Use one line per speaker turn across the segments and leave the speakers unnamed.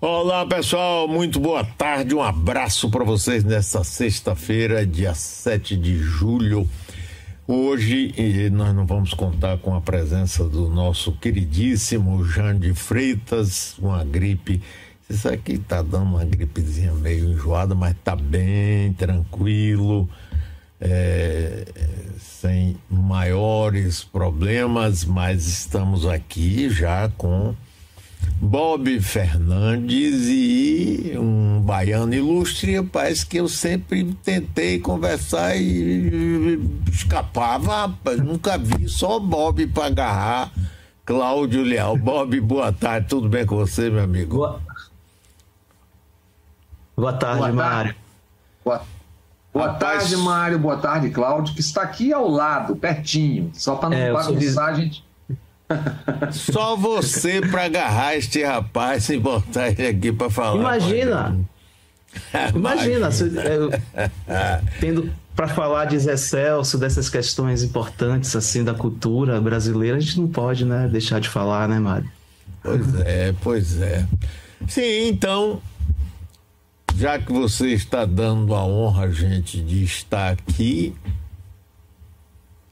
Olá, pessoal, muito boa tarde. Um abraço para vocês nesta sexta-feira, dia 7 de julho. Hoje nós não vamos contar com a presença do nosso queridíssimo Jean de Freitas, uma gripe. Isso aqui tá dando uma gripezinha meio enjoada, mas tá bem tranquilo, é, sem maiores problemas, mas estamos aqui já com Bob Fernandes e um baiano ilustre, rapaz, que eu sempre tentei conversar e escapava, rapaz, nunca vi, só Bob para agarrar. Cláudio Leal. Bob, boa tarde, tudo bem com você, meu amigo?
Boa, boa tarde, boa Mário.
Boa, boa rapaz... tarde, Mário, boa tarde, Cláudio, que está aqui ao lado, pertinho, só para não é, bagunçar, a gente
só você para agarrar este rapaz e botar ele aqui para falar.
Imagina! Imagina, se, eu, tendo para falar de Zé Celso, dessas questões importantes assim da cultura brasileira, a gente não pode né, deixar de falar, né, Mário?
Pois é, pois é. Sim, então, já que você está dando a honra, gente, de estar aqui,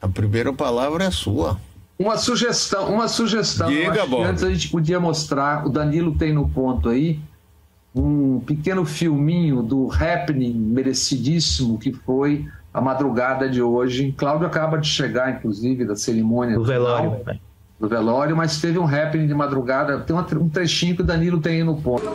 a primeira palavra é sua.
Uma sugestão, uma sugestão.
Diga, bom.
Antes a gente podia mostrar, o Danilo tem no ponto aí, um pequeno filminho do happening merecidíssimo que foi a madrugada de hoje. Cláudio acaba de chegar, inclusive, da cerimônia.
Do velório.
Do velório, mas teve um happening de madrugada. Tem um trechinho que o Danilo tem aí no ponto.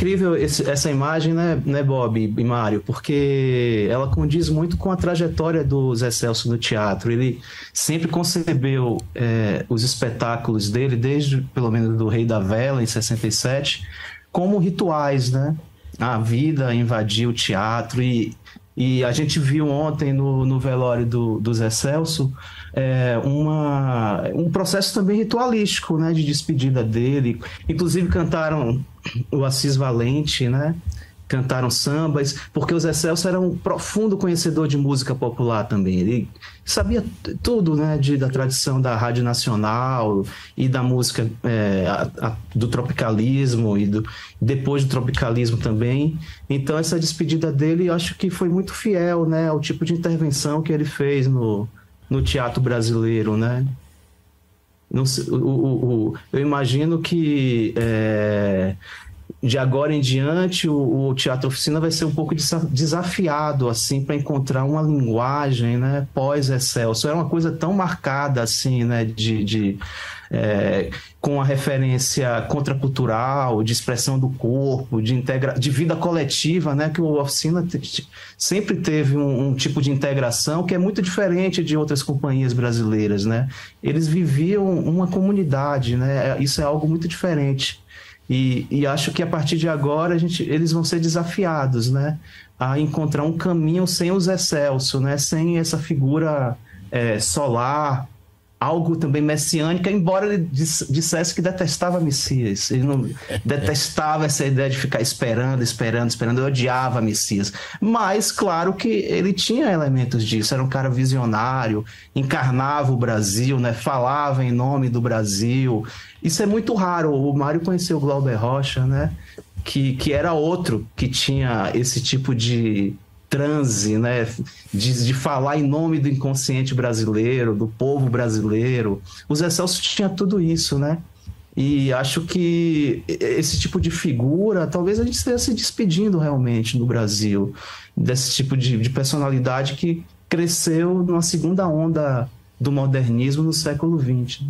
Incrível esse, essa imagem, né, né, Bob e Mário? Porque ela condiz muito com a trajetória do Zé Celso no teatro. Ele sempre concebeu é, os espetáculos dele, desde pelo menos do Rei da Vela, em 67, como rituais, né? A vida invadiu o teatro e, e a gente viu ontem no, no velório do, do Zé Celso é, uma, um processo também ritualístico, né, de despedida dele. Inclusive cantaram o Assis Valente, né? Cantaram sambas, porque o Zé Celso era um profundo conhecedor de música popular também. Ele sabia tudo, né, de, da tradição da rádio nacional e da música é, a, a, do tropicalismo e do, depois do tropicalismo também. Então essa despedida dele, acho que foi muito fiel, né, ao tipo de intervenção que ele fez no, no teatro brasileiro, né? Não, o, o, o, eu imagino que é, de agora em diante o, teatro oficina vai ser um pouco desafiado assim para encontrar uma linguagem, né? Pós Excelso é uma coisa tão marcada assim, né? De, de é, com a referência contracultural, de expressão do corpo, de, integra de vida coletiva, né? Que o Oficina sempre teve um, um, tipo de integração que é muito diferente de outras companhias brasileiras, né? Eles viviam uma comunidade, né? É, isso é algo muito diferente. E, e acho que a partir de agora a gente, eles vão ser desafiados, né? A encontrar um caminho sem os Excelso, né? Sem essa figura é, solar algo também messiânico, embora ele dissesse que detestava Messias. Ele não detestava essa ideia de ficar esperando, esperando, esperando. Eu odiava Messias. Mas, claro que ele tinha elementos disso. Era um cara visionário, encarnava o Brasil, né? falava em nome do Brasil. Isso é muito raro. O Mário conheceu o Glauber Rocha, né? Que, que era outro que tinha esse tipo de transe, né? De, de, falar em nome do inconsciente brasileiro, do povo brasileiro. O Zé Celso tinha tudo isso, né? E acho que esse tipo de figura, talvez a gente esteja se despedindo realmente no Brasil, desse tipo de, de personalidade que cresceu numa segunda onda do modernismo no século XX.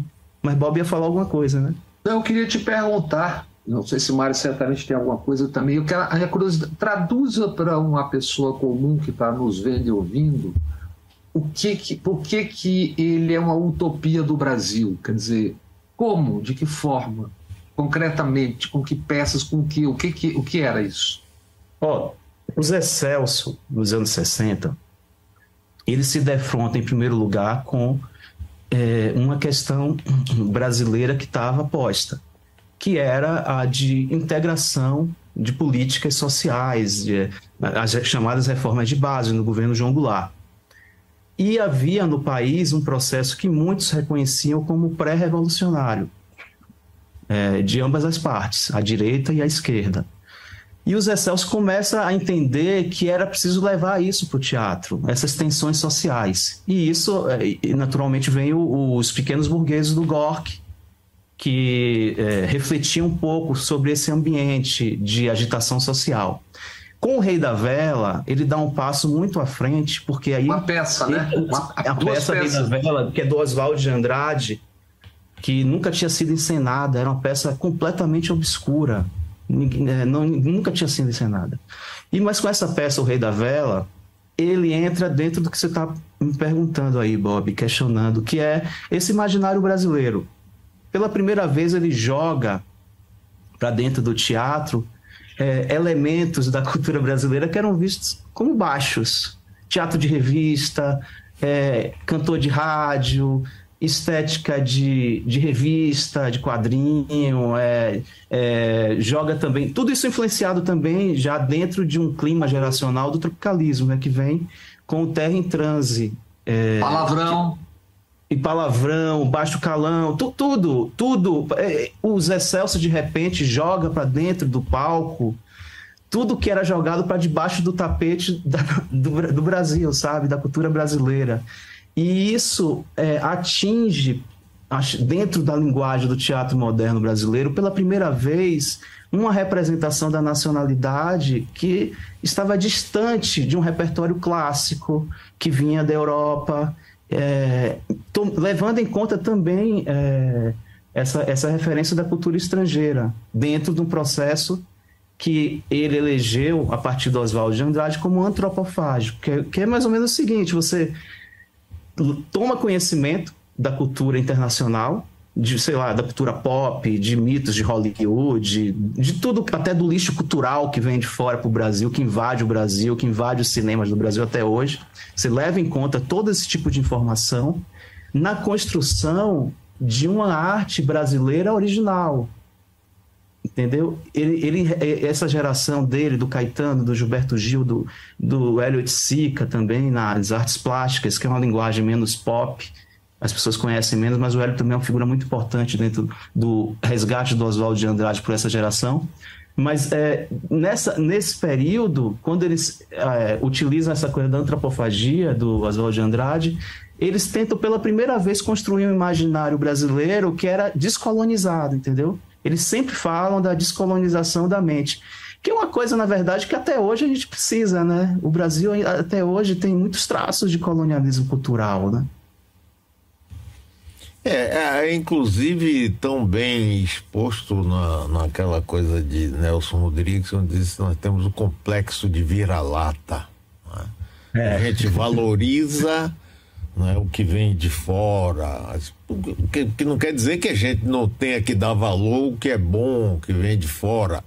Mas Bob ia falar alguma coisa, né?
Eu queria te perguntar não sei se o Mário certamente tem alguma coisa também. Eu quero, a curiosidade, traduza para uma pessoa comum que está nos vendo e ouvindo o que que, por que, que ele é uma utopia do Brasil? Quer dizer, como, de que forma, concretamente, com que peças, com que, o que, que, o que era isso?
Ó, o Zé Celso, nos anos 60, ele se defronta, em primeiro lugar, com é, uma questão brasileira que estava posta, que era a de integração de políticas sociais, de, as chamadas reformas de base no governo João Goulart. E havia no país um processo que muitos reconheciam como pré-revolucionário, é, de ambas as partes, a direita e a esquerda. E o Zé Celso começa a entender que era preciso levar isso para o teatro, essas tensões sociais. E isso, é, naturalmente, vem os pequenos burgueses do Gork, que é, refletiam um pouco sobre esse ambiente de agitação social. Com o Rei da Vela, ele dá um passo muito à frente, porque aí.
Uma peça, né? Uma,
a peça Rei da Vela, que é do Oswald de Andrade, que nunca tinha sido encenada, era uma peça completamente obscura. É, não, nunca tinha sido encenada. E mas com essa peça, O Rei da Vela, ele entra dentro do que você está me perguntando aí, Bob, questionando, que é esse imaginário brasileiro. Pela primeira vez, ele joga para dentro do teatro é, elementos da cultura brasileira que eram vistos como baixos. Teatro de revista, é, cantor de rádio, estética de, de revista, de quadrinho, é, é, joga também. Tudo isso influenciado também já dentro de um clima geracional do tropicalismo, né, que vem com o Terra em Transe.
É, palavrão.
E palavrão, baixo calão, tu, tudo, tudo. É, o Zé Celso, de repente, joga para dentro do palco tudo que era jogado para debaixo do tapete da, do, do Brasil, sabe? Da cultura brasileira. E isso é, atinge, dentro da linguagem do teatro moderno brasileiro, pela primeira vez, uma representação da nacionalidade que estava distante de um repertório clássico que vinha da Europa, é, levando em conta também é, essa, essa referência da cultura estrangeira, dentro de um processo que ele elegeu, a partir do Oswald de Andrade, como antropofágico, que é, que é mais ou menos o seguinte: você toma conhecimento da cultura internacional, de, sei lá, da cultura pop, de mitos de Hollywood, de, de tudo, até do lixo cultural que vem de fora para o Brasil, que invade o Brasil, que invade os cinemas do Brasil até hoje. Você leva em conta todo esse tipo de informação na construção de uma arte brasileira original, entendeu? Ele, ele, é, essa geração dele, do Caetano, do Gilberto Gil, do, do Elliot Sica também, nas artes plásticas, que é uma linguagem menos pop, as pessoas conhecem menos, mas o Hélio também é uma figura muito importante dentro do resgate do Oswaldo de Andrade por essa geração. Mas é, nessa, nesse período, quando eles é, utilizam essa coisa da antropofagia do Oswaldo de Andrade, eles tentam pela primeira vez construir um imaginário brasileiro que era descolonizado, entendeu? Eles sempre falam da descolonização da mente. Que é uma coisa, na verdade, que até hoje a gente precisa, né? O Brasil até hoje tem muitos traços de colonialismo cultural, né?
É, é inclusive tão bem exposto na, naquela coisa de Nelson Rodrigues, onde diz que nós temos o complexo de vira-lata. Né? É. A gente valoriza né, o que vem de fora, que, que não quer dizer que a gente não tenha que dar valor o que é bom, o que vem de fora.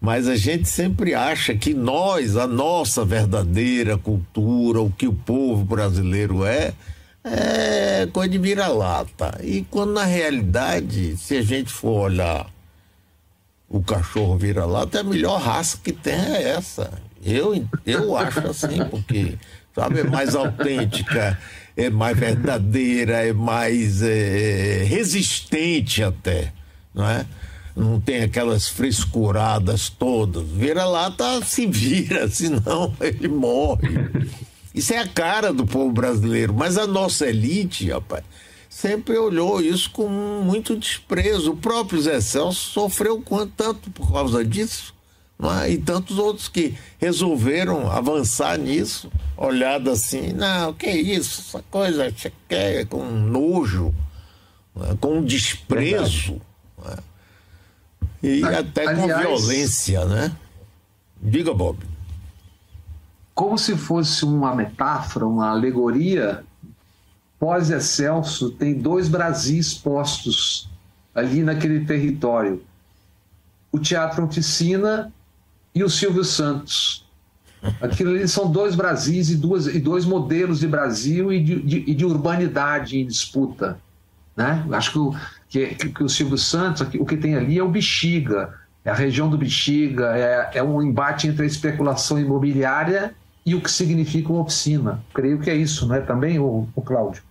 Mas a gente sempre acha que nós, a nossa verdadeira cultura, o que o povo brasileiro é, é coisa de vira-lata. E quando na realidade, se a gente for olhar o cachorro vira-lata, a melhor raça que tem é essa. Eu, eu acho assim, porque sabe, é mais autêntica é mais verdadeira, é mais é, resistente até, não é? Não tem aquelas frescuradas todas. Vira lá, tá, se vira, senão ele morre. Isso é a cara do povo brasileiro. Mas a nossa elite, rapaz, sempre olhou isso com muito desprezo. O próprio Zé Celso sofreu quanto tanto por causa disso. É? E tantos outros que resolveram avançar nisso, olhado assim, não, que isso, essa coisa quer com nojo, é? com desprezo, é? e até com violência, né? Diga, Bob.
Como se fosse uma metáfora, uma alegoria, pós-Excelso tem dois Brasis postos ali naquele território. O Teatro Oficina e o Silvio Santos. Aquilo ali são dois Brasis e, duas, e dois modelos de Brasil e de, de, de urbanidade em disputa. Né? Acho que o, que, que o Silvio Santos, o que tem ali é o Bexiga, é a região do Bexiga, é, é um embate entre a especulação imobiliária e o que significa uma oficina. Creio que é isso, não é também, o, o Cláudio?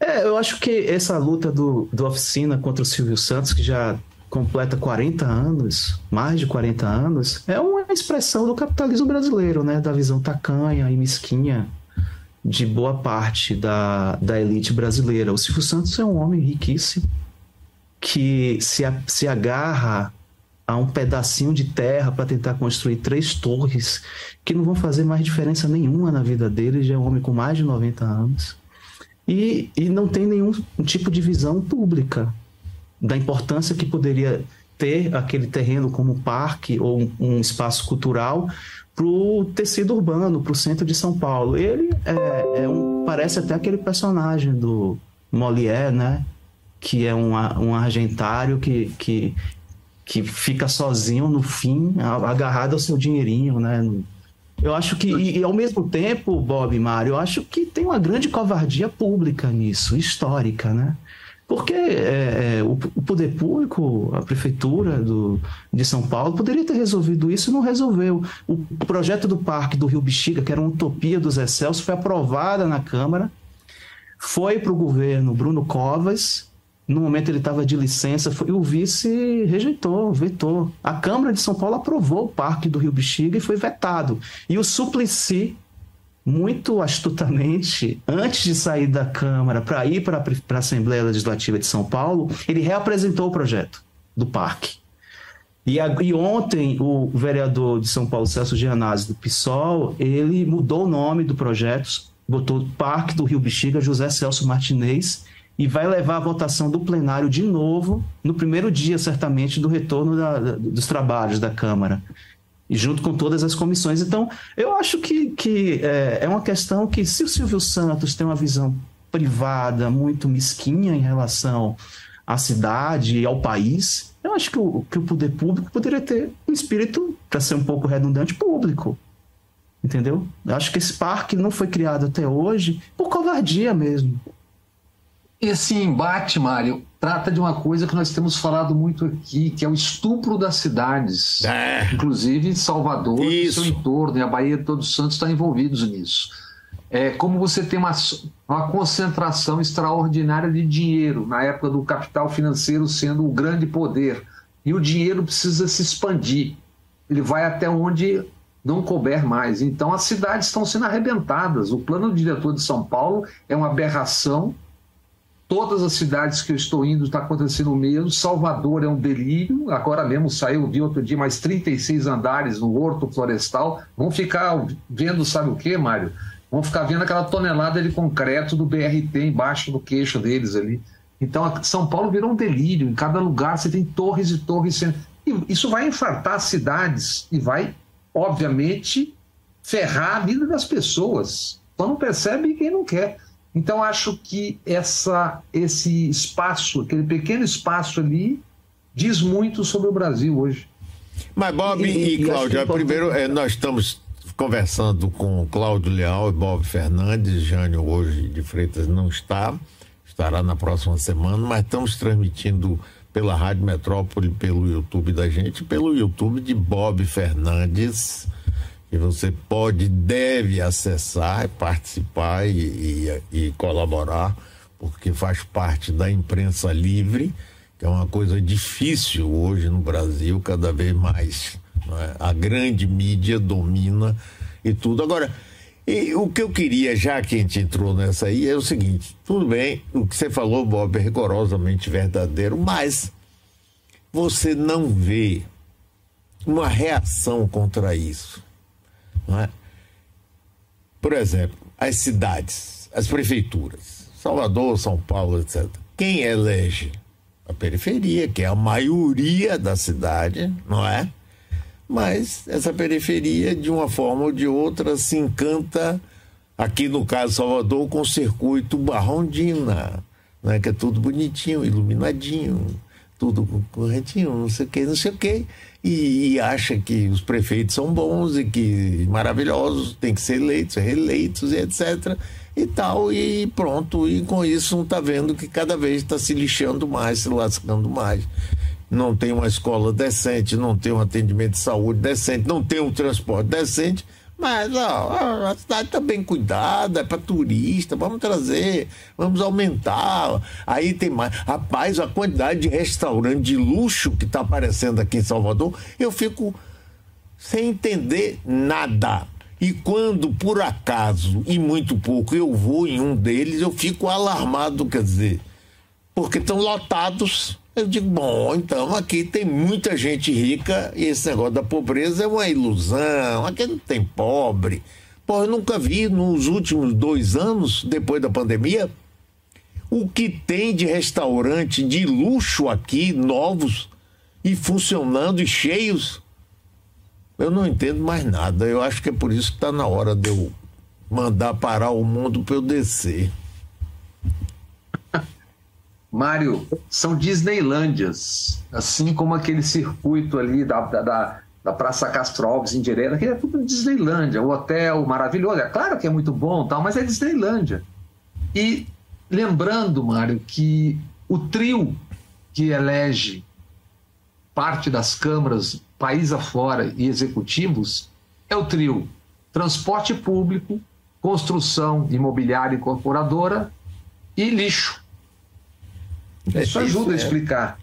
É, eu acho que essa luta do, do oficina contra o Silvio Santos, que já completa 40 anos, mais de 40 anos, é uma expressão do capitalismo brasileiro, né? Da visão tacanha e mesquinha de boa parte da, da elite brasileira. O Silvio Santos é um homem riquíssimo que se, se agarra a um pedacinho de terra para tentar construir três torres que não vão fazer mais diferença nenhuma na vida dele. Já é um homem com mais de 90 anos. E, e não tem nenhum tipo de visão pública da importância que poderia ter aquele terreno como parque ou um, um espaço cultural para o tecido urbano, para o centro de São Paulo. Ele é, é, um, parece até aquele personagem do Molière, né? Que é um, um argentário que, que que fica sozinho no fim, agarrado ao seu dinheirinho, né? Eu acho que, e, e ao mesmo tempo, Bob e Mário, eu acho que tem uma grande covardia pública nisso, histórica, né? Porque é, é, o, o, poder público, a prefeitura do, de São Paulo, poderia ter resolvido isso e não resolveu. O, projeto do parque do Rio Bexiga, que era uma utopia dos Excelsos, foi aprovada na Câmara, foi para o governo Bruno Covas, no momento ele estava de licença, foi, o vice rejeitou, vetou. A Câmara de São Paulo aprovou o Parque do Rio Bexiga e foi vetado. E o Suplicy, muito astutamente, antes de sair da Câmara para ir para a Assembleia Legislativa de São Paulo, ele reapresentou o projeto do parque. E, a, e, ontem o vereador de São Paulo, Celso Gianazzi, do PSOL, ele mudou o nome do projeto, botou Parque do Rio Bexiga, José Celso Martinez, e vai levar a votação do plenário de novo no primeiro dia, certamente, do retorno da, dos trabalhos da Câmara, e junto com todas as comissões. Então, eu acho que, que é, é uma questão que, se o Silvio Santos tem uma visão privada muito mesquinha em relação à cidade e ao país, eu acho que o, que o poder público poderia ter um espírito, para ser um pouco redundante, público. Entendeu? Eu acho que esse parque não foi criado até hoje por covardia mesmo.
Esse embate, Mário, trata de uma coisa que nós temos falado muito aqui, que é o estupro das cidades. É. Inclusive Salvador Isso. e seu entorno, e a Bahia de Todos Santos estão envolvidos nisso. É como você tem uma, uma concentração extraordinária de dinheiro, na época do capital financeiro sendo o grande poder. E o dinheiro precisa se expandir. Ele vai até onde não couber mais. Então as cidades estão sendo arrebentadas. O plano diretor de São Paulo é uma aberração Todas as cidades que eu estou indo está acontecendo o mesmo. Salvador é um delírio. Agora mesmo saiu, vi outro dia, mais 36 andares no Horto Florestal. Vão ficar vendo, sabe o que, Mário? Vão ficar vendo aquela tonelada de concreto do BRT embaixo do queixo deles ali. Então, São Paulo virou um delírio. Em cada lugar você tem torres e torres. E isso vai infartar as cidades e vai, obviamente, ferrar a vida das pessoas. Só não percebe quem não quer. Então, acho que essa, esse espaço, aquele pequeno espaço ali, diz muito sobre o Brasil hoje.
Mas, Bob e, e, Cláudio, primeiro, é, nós estamos conversando com Cláudio Leal e Bob Fernandes. Jânio, hoje de Freitas, não está, estará na próxima semana, mas estamos transmitindo pela Rádio Metrópole, pelo YouTube da gente, pelo YouTube de Bob Fernandes que você pode, deve acessar, participar e, e, e, colaborar, porque faz parte da imprensa livre, que é uma coisa difícil hoje no Brasil, cada vez mais. É? A grande mídia domina e tudo. Agora, e o que eu queria, já que a gente entrou nessa aí, é o seguinte: tudo bem, o que você falou, Bob, é rigorosamente verdadeiro, mas você não vê uma reação contra isso. É? Por exemplo, as cidades, as prefeituras, Salvador, São Paulo, etc. Quem elege? A periferia, que é a maioria da cidade, não é? mas essa periferia, de uma forma ou de outra, se encanta, aqui no caso Salvador, com o circuito Barrondina, né, que é tudo bonitinho, iluminadinho, tudo corretinho, não sei o que, não sei o que, e, e, acha que os prefeitos são bons e que maravilhosos, tem que ser eleitos, reeleitos e etc. e tal, e pronto, e com isso está vendo que cada vez está se lixando mais, se lascando mais não tem uma escola decente, não tem um atendimento de saúde decente, não tem um transporte decente, mas ó, a cidade está bem cuidada, é para turista, vamos trazer, vamos aumentar. Aí tem mais. Rapaz, a quantidade de restaurante de luxo que está aparecendo aqui em Salvador, eu fico sem entender nada. E quando, por acaso, e muito pouco, eu vou em um deles, eu fico alarmado, quer dizer, porque estão lotados eu digo, bom, então aqui tem muita gente rica e esse negócio da pobreza é uma ilusão, aqui não tem pobre. Pô, eu nunca vi nos últimos dois anos, depois da pandemia, o que tem de restaurante de luxo aqui, novos e funcionando e cheios. Eu não entendo mais nada. Eu acho que é por isso que está na hora de eu mandar parar o mundo para eu descer.
Mário, são Disneylândias, assim como aquele circuito ali da, da, da Praça Castro Alves em Direita, que é tudo Disneylândia, o hotel maravilhoso, é claro que é muito bom, tal, mas é Disneylândia. E lembrando, Mário, que o trio que elege parte das câmaras, país afora e executivos, é o trio transporte público, construção imobiliária incorporadora e lixo. É, isso ajuda a explicar.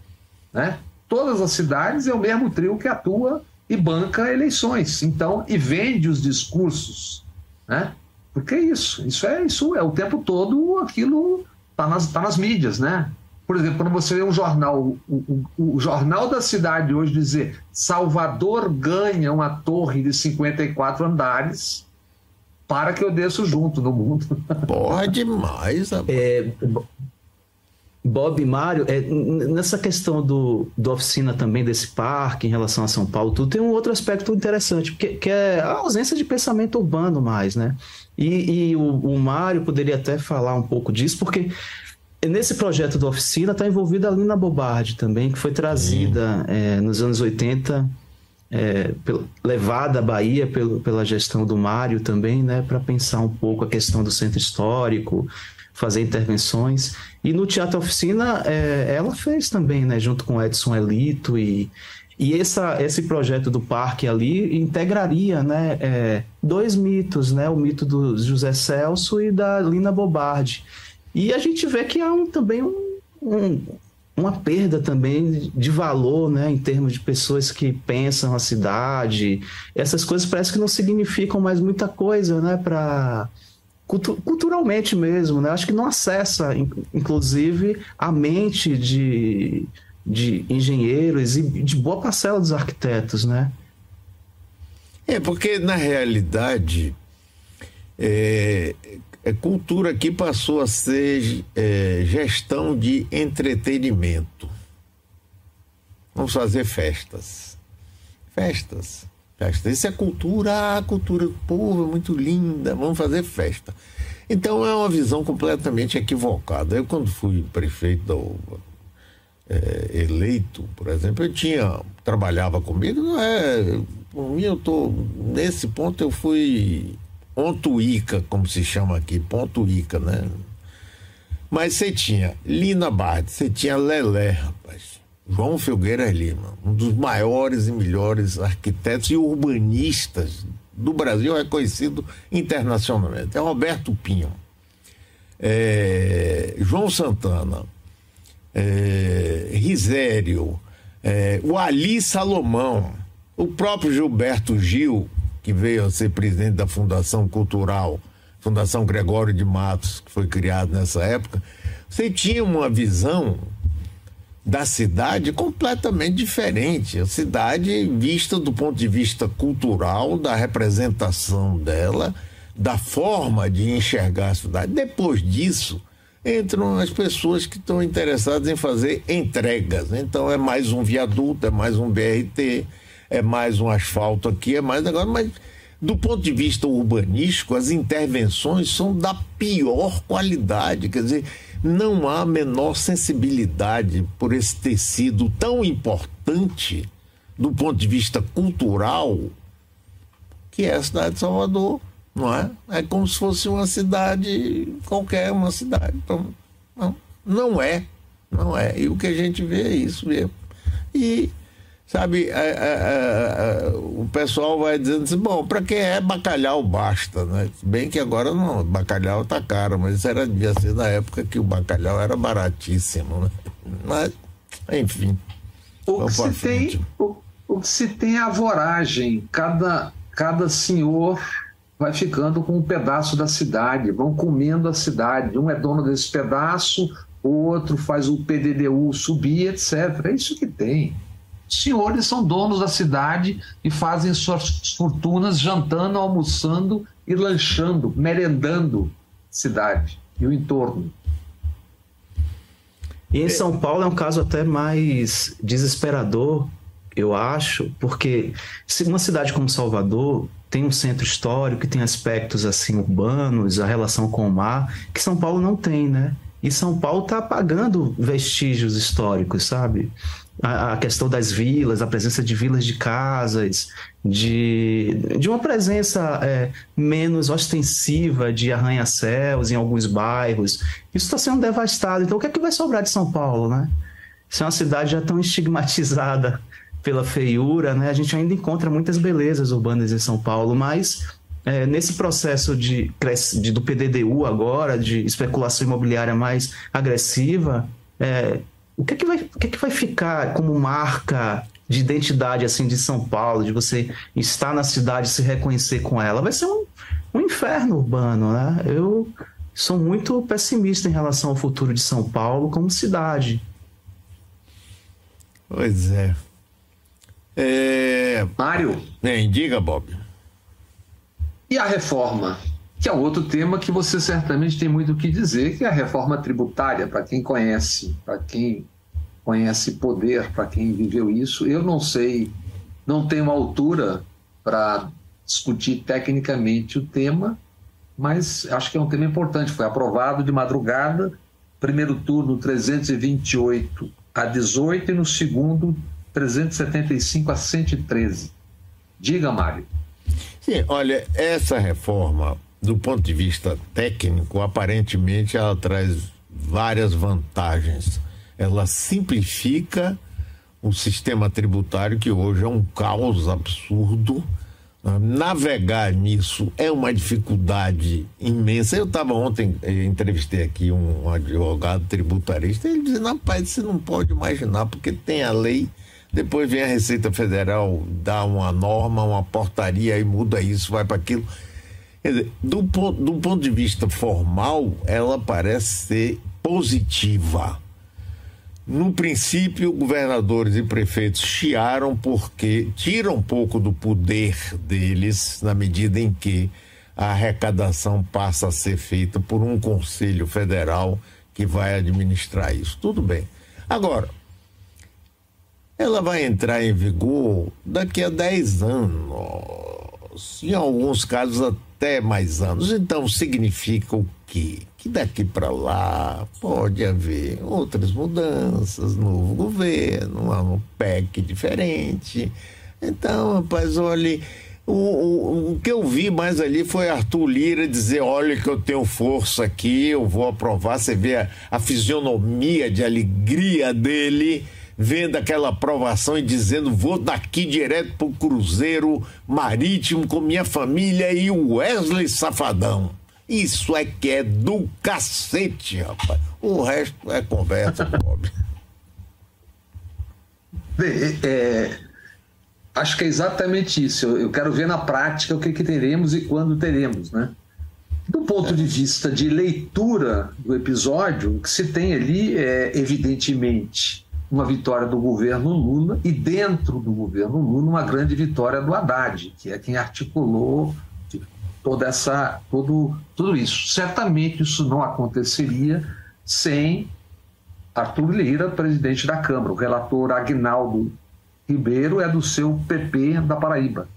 Né? Todas as cidades é o mesmo trio que atua e banca eleições. Então, e vende os discursos. Né? Porque é isso. Isso é isso é o tempo todo aquilo está nas, tá nas mídias, né? Por exemplo, quando você vê um jornal, o, o, o, jornal da cidade hoje dizer Salvador ganha uma torre de 54 andares, para que eu desço junto no mundo.
Pode demais. É,
Bob e Mário, é, nessa questão do, do oficina também desse parque em relação a São Paulo, tudo tem um outro aspecto interessante, que, que é a ausência de pensamento urbano mais, né? E, e o, o Mário poderia até falar um pouco disso, porque nesse projeto da oficina está envolvida a Lina Bobardi também, que foi trazida é, nos anos 80, é, levada à Bahia pelo, pela gestão do Mário também, né, para pensar um pouco a questão do centro histórico, fazer intervenções. E no Teatro Oficina, é, ela fez também, né, junto com Edson Elito e, e essa, esse projeto do parque ali integraria né, é, dois mitos, né, o mito do José Celso e da Lina Bobardi. E a gente vê que há um, também um, um, uma perda também de valor, né, em termos de pessoas que pensam a cidade. Essas coisas parece que não significam mais muita coisa, né, para culturalmente mesmo, né? Acho que não acessa, inclusive, a mente de, de engenheiros e de boa parcela dos arquitetos, né?
É, porque na realidade é, é cultura aqui passou a ser é, gestão de entretenimento. Vamos fazer festas. Festas. Festa. Isso é cultura, a cultura do povo é muito linda, vamos fazer festa. Então é uma visão completamente equivocada. Eu, quando fui prefeito é, eleito, por exemplo, eu tinha, trabalhava comigo, não é. Por mim, eu tô. Nesse ponto eu fui pontuíca, como se chama aqui, pontuíca, né? Mas você tinha Lina Bard, você tinha Lelé, rapaz. João Filgueira Lima, um dos maiores e melhores arquitetos e urbanistas do Brasil, reconhecido internacionalmente. É Roberto Pinho, é, João Santana, é, Risério, é, o Ali Salomão, o próprio Gilberto Gil, que veio a ser presidente da Fundação Cultural, Fundação Gregório de Matos, que foi criado nessa época, você tinha uma visão da cidade completamente diferente. A cidade vista do ponto de vista cultural, da representação dela, da forma de enxergar a cidade. Depois disso, entram as pessoas que estão interessadas em fazer entregas. Então é mais um viaduto, é mais um BRT, é mais um asfalto aqui, é mais negócio, mas do ponto de vista urbanístico, as intervenções são da pior qualidade, quer dizer, não há menor sensibilidade por esse tecido tão importante do ponto de vista cultural que é a cidade de Salvador, não é? É como se fosse uma cidade qualquer, uma cidade. Então, não, não é, não é. E o que a gente vê é isso mesmo. E sabe, é, é, é, o pessoal vai dizendo assim, bom, para quem é bacalhau basta, né? Bem que agora não, bacalhau tá caro, mas isso era, devia ser na época que o bacalhau era baratíssimo, né? Mas, enfim.
O que, se tem, o, o que se tem é a voragem, cada cada senhor vai ficando com um pedaço da cidade, vão comendo a cidade. Um é dono desse pedaço, o outro faz o PDDU subir, etc. É isso que tem. Senhores são donos da cidade e fazem suas fortunas jantando, almoçando e lanchando, merendando cidade e o entorno.
E em São Paulo é um caso até mais desesperador, eu acho, porque se uma cidade como Salvador tem um centro histórico que tem aspectos assim urbanos, a relação com o mar, que São Paulo não tem, né? E São Paulo está apagando vestígios históricos, sabe? A, a, questão das vilas, a presença de vilas de casas, de, de uma presença é, menos ostensiva de arranha-céus em alguns bairros. Isso está sendo devastado. Então, o que é que vai sobrar de São Paulo, né? Se é uma cidade já tão estigmatizada pela feiura, né, a gente ainda encontra muitas belezas urbanas em São Paulo, mas é, nesse processo de, de, do PDDU agora, de especulação imobiliária mais agressiva, é, o, que é que vai, o que é que vai ficar como marca de identidade assim de São Paulo, de você estar na cidade e se reconhecer com ela? Vai ser um, um inferno urbano, né? Eu sou muito pessimista em relação ao futuro de São Paulo como cidade.
Pois é. É...
Mário.
Bem, diga, Bob.
E a reforma? Que é outro tema que você certamente tem muito o que dizer, que é a reforma tributária, para quem conhece, para quem conhece poder, para quem viveu isso. Eu não sei, não tenho altura para discutir tecnicamente o tema, mas acho que é um tema importante. Foi aprovado de madrugada, primeiro turno 328 a 18 e no segundo 375 a 113. Diga, Mário.
Sim, olha, essa reforma, do ponto de vista técnico, aparentemente ela traz várias vantagens. Ela simplifica o sistema tributário, que hoje é um caos absurdo. Navegar nisso é uma dificuldade imensa. Eu estava ontem, eu entrevistei aqui um advogado tributarista, ele dizia: rapaz, você não pode imaginar, porque tem a lei depois vem a Receita Federal, dá uma norma, uma portaria e muda isso, vai para aquilo. Quer dizer, do ponto, do ponto de vista formal, ela parece ser positiva. No princípio, governadores e prefeitos chiaram porque tira um pouco do poder deles na medida em que a arrecadação passa a ser feita por um conselho federal que vai administrar isso. Tudo bem. Agora, ela vai entrar em vigor daqui a 10 anos, em alguns casos até mais anos. Então significa o quê? Que daqui para lá pode haver outras mudanças, novo governo, um PEC diferente. Então, rapaz, olhe. O, o, o, que eu vi mais ali foi Arthur Lira dizer: olha, que eu tenho força aqui, eu vou aprovar. Você vê a, a fisionomia de alegria dele vendo aquela aprovação e dizendo: vou daqui direto para o Cruzeiro Marítimo com minha família e o Wesley Safadão. Isso é que é do cacete, rapaz. O resto é conversa, pobre.
É, acho que é exatamente isso. Eu, eu, quero ver na prática o que, que teremos e quando teremos, né? Do ponto de vista de leitura do episódio, o que se tem ali é, evidentemente, uma vitória do governo Lula e dentro do governo Lula uma grande vitória do Haddad, que é quem articulou toda essa todo tudo isso. Certamente isso não aconteceria sem Arthur Lira, presidente da Câmara, o relator Agnaldo Ribeiro é do seu PP da Paraíba.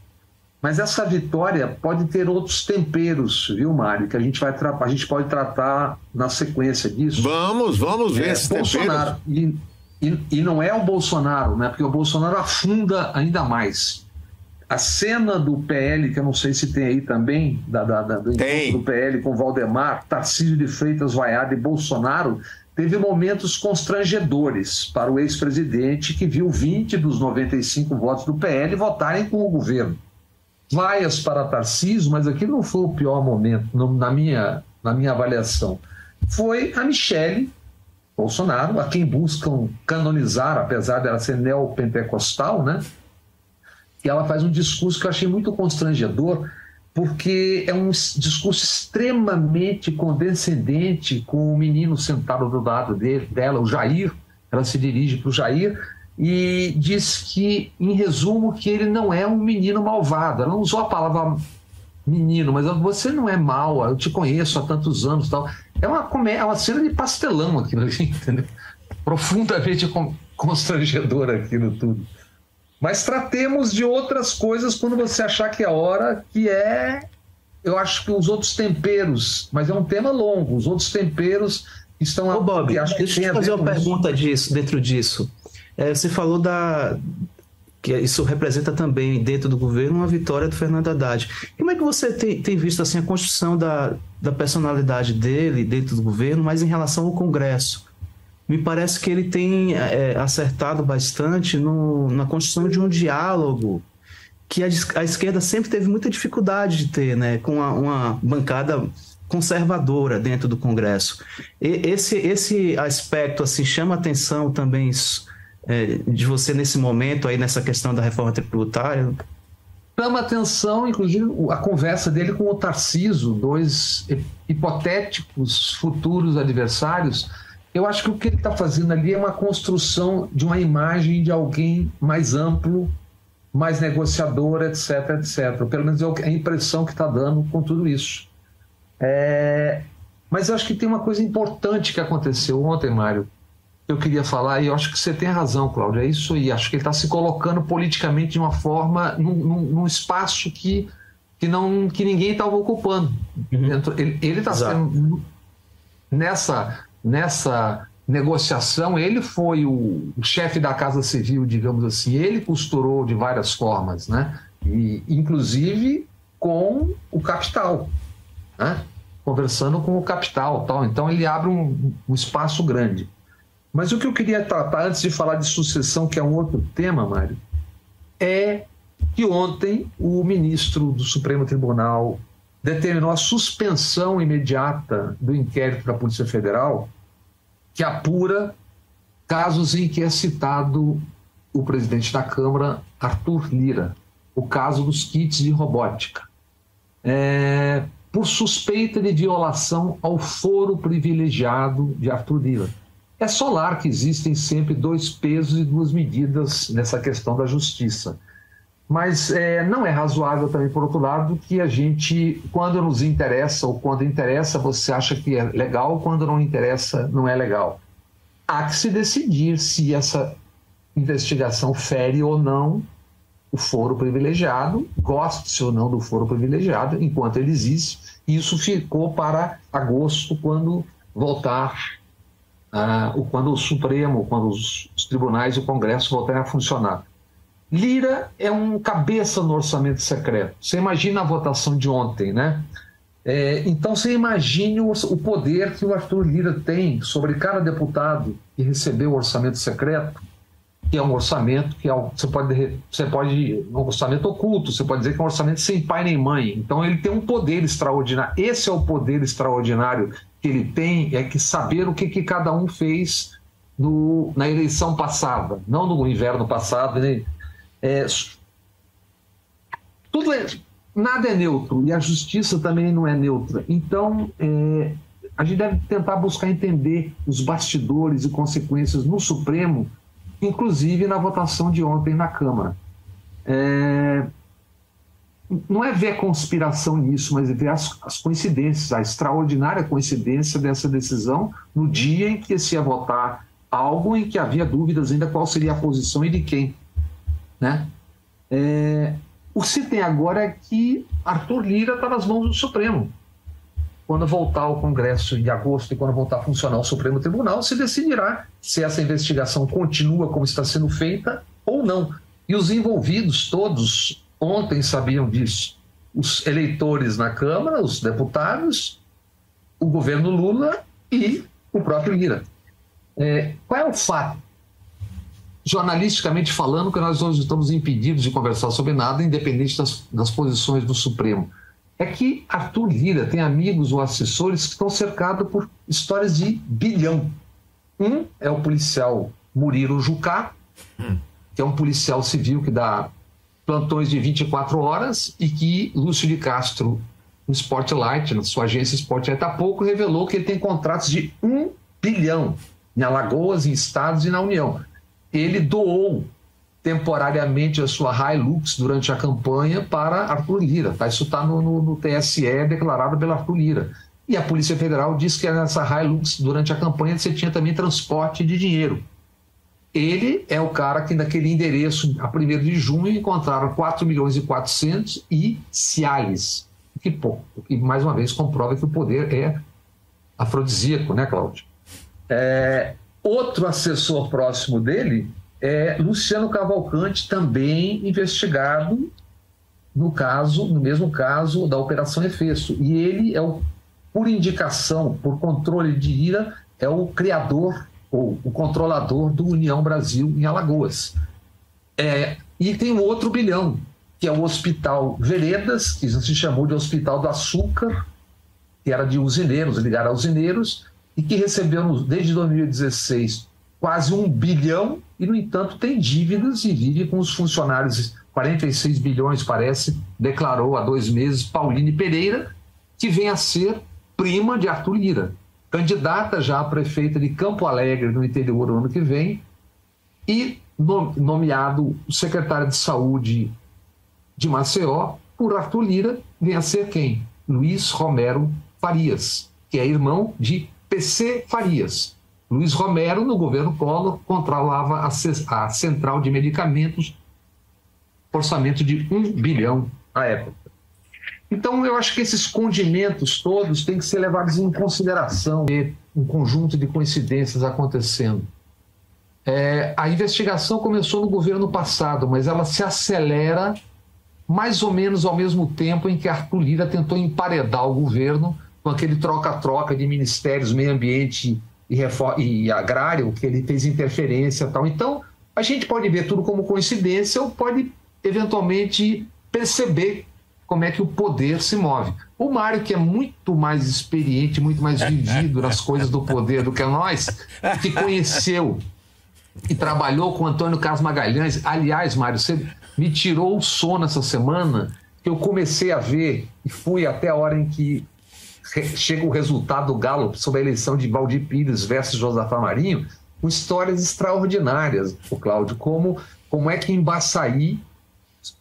Mas essa vitória pode ter outros temperos, viu, Mário? Que a gente, vai a gente pode tratar na sequência disso.
Vamos, vamos ver é, esse
Bolsonaro. E, e, e, não é o Bolsonaro, né? Porque o Bolsonaro afunda ainda mais. A cena do PL, que eu não sei se tem aí também, da, da, da do, do PL com Valdemar, Tarcísio de Freitas Vaiada e Bolsonaro, teve momentos constrangedores para o ex-presidente que viu 20 dos 95 votos do PL votarem com o governo vaias para Tarcísio, mas aqui não foi o pior momento, na minha, na minha avaliação. Foi a Michele Bolsonaro, a quem buscam canonizar, apesar dela ser neopentecostal, né? E ela faz um discurso que eu achei muito constrangedor, porque é um discurso extremamente condescendente com o menino sentado do lado dele, dela, o Jair. Ela se dirige para o Jair e diz que, em resumo, que ele não é um menino malvado. Ela não usou a palavra menino, mas você não é mal, eu te conheço há tantos anos tal. É uma, é uma cena de pastelão ali, entendeu? Profundamente constrangedora aquilo tudo. Mas tratemos de outras coisas quando você achar que é a hora, que é, eu acho que os outros temperos, mas é um tema longo, os outros temperos estão...
Ô Bob, acho que deixa eu fazer uma pergunta disso, dentro disso. É, você falou da que isso representa também dentro do governo uma vitória do Fernando Haddad. Como é que você tem, tem visto assim a construção da, da personalidade dele dentro do governo, mas em relação ao Congresso? Me parece que ele tem é, acertado bastante no, na construção de um diálogo que a, a, esquerda sempre teve muita dificuldade de ter, né, com uma, uma bancada conservadora dentro do Congresso. E, esse, esse aspecto assim chama atenção também é, de você nesse momento aí nessa questão da reforma tributária?
Chama atenção, inclusive, a conversa dele com o Tarciso, dois hipotéticos futuros adversários. Eu acho que o que ele está fazendo ali é uma construção de uma imagem de alguém mais amplo, mais negociador, etc, etc. Pelo menos é a impressão que está dando com tudo isso. É... Mas eu acho que tem uma coisa importante que aconteceu ontem, Mário, eu queria falar, e eu acho que você tem razão, Cláudio, é isso aí. Acho que ele está se colocando politicamente de uma forma, num, num, num espaço que, que, não, que ninguém estava ocupando. Uhum. Ele está sendo. Nessa, nessa negociação, ele foi o, o chefe da Casa Civil, digamos assim, ele costurou de várias formas, né? E, inclusive com o capital, né? conversando com o capital. tal. Então, ele abre um, um espaço grande. Mas o que eu queria tratar, antes de falar de sucessão, que é um outro tema, Mário, é que ontem o ministro do Supremo Tribunal determinou a suspensão imediata do inquérito da Polícia Federal que apura casos em que é citado o presidente da Câmara, Arthur Lira, o caso dos kits de robótica, é, por suspeita de violação ao foro privilegiado de Arthur Lira. É solar que existem sempre dois pesos e duas medidas nessa questão da justiça. Mas é, não é razoável também, por outro lado, que a gente, quando nos interessa ou quando interessa, você acha que é legal, quando não interessa, não é legal. Há que se decidir se essa investigação fere ou não o foro privilegiado, goste-se ou não do foro privilegiado, enquanto ele existe. Isso ficou para agosto, quando voltar ah, quando o Supremo, quando os, os tribunais e o Congresso voltarem a funcionar. Lira é um cabeça no orçamento secreto. Você imagina a votação de ontem, né? É, então você imagine o, o, poder que o Arthur Lira tem sobre cada deputado que recebeu o orçamento secreto, que é um orçamento que é, você pode você pode um orçamento oculto, você pode dizer que é um orçamento sem pai nem mãe. Então ele tem um poder extraordinário. Esse é o poder extraordinário que ele tem é que saber o que, que cada um fez no, na eleição passada, não no inverno passado. Né? É, tudo é, nada é neutro e a justiça também não é neutra. Então, é, a gente deve tentar buscar entender os bastidores e consequências no Supremo, inclusive na votação de ontem na Câmara. É, não é ver conspiração nisso, mas ver as, as, coincidências, a extraordinária coincidência dessa decisão no dia em que se ia votar algo em que havia dúvidas ainda qual seria a posição e de quem. Né? É, o que se tem agora é que Arthur Lira está nas mãos do Supremo. Quando voltar ao Congresso em agosto e quando voltar a funcionar o Supremo Tribunal, se decidirá se essa investigação continua como está sendo feita ou não. E os envolvidos todos ontem sabiam disso. Os eleitores na Câmara, os deputados, o governo Lula e o próprio Lira. É, qual é o fato? Jornalisticamente falando, que nós hoje estamos impedidos de conversar sobre nada, independente das, das posições do Supremo é que Arthur Lira tem amigos ou assessores que estão cercados por histórias de bilhão. Um é o policial Murilo Jucá, hum. que é um policial civil que dá plantões de 24 horas e que Lúcio de Castro, no Spotlight, na sua agência Spotlight, há pouco revelou que ele tem contratos de um bilhão em Alagoas, em estados e na União. Ele doou temporariamente a sua Hilux durante a campanha para Arthur Lira. Tá? Isso está no, no, no, TSE declarado pelo Arthur Lira. E a Polícia Federal disse que nessa Hilux, durante a campanha, você tinha também transporte de dinheiro. Ele é o cara que, naquele endereço, a 1 de junho, encontraram 4 milhões e 400 e Cialis. Que, pô, que mais uma vez comprova que o poder é afrodisíaco, né, Cláudio? É, outro assessor próximo dele é, Luciano Cavalcante também investigado no caso, no mesmo caso da Operação Efesto. E ele é o, por indicação, por controle de ira, é o criador ou o controlador do União Brasil em Alagoas. É, e tem um outro bilhão, que é o Hospital Veredas, que se chamou de Hospital do Açúcar, que era de usineiros, ligado a usineiros, e que recebeu desde 2016 quase um bilhão e, no entanto, tem dívidas e vive com os funcionários. 46 bilhões, parece, declarou há dois meses Pauline Pereira, que vem a ser prima de Arthur Lira, candidata já a prefeita de Campo Alegre, no interior, no ano que vem, e nomeado secretário de saúde de Maceió por Arthur Lira, vem a ser quem? Luiz Romero Farias, que é irmão de PC Farias, Luiz Romero, no governo Collor, controlava a, central de medicamentos, orçamento de um bilhão à época. Então, eu acho que esses condimentos todos têm que ser levados em consideração, um conjunto de coincidências acontecendo. É, a investigação começou no governo passado, mas ela se acelera mais ou menos ao mesmo tempo em que Arthur Lira tentou emparedar o governo com aquele troca-troca de ministérios, meio ambiente e, e agrário, que ele fez interferência e tal. Então, a gente pode ver tudo como coincidência ou pode eventualmente perceber como é que o poder se move. O Mário, que é muito mais experiente, muito mais vivido nas coisas do poder do que nós, que conheceu e trabalhou com Antônio Carlos Magalhães. Aliás, Mário, você me tirou o sono essa semana, que eu comecei a ver e fui até a hora em que chega o resultado do Galo sobre a eleição de Valdir Pires versus Josafá Marinho, com histórias extraordinárias, o Cláudio, como, como é que Embaçaí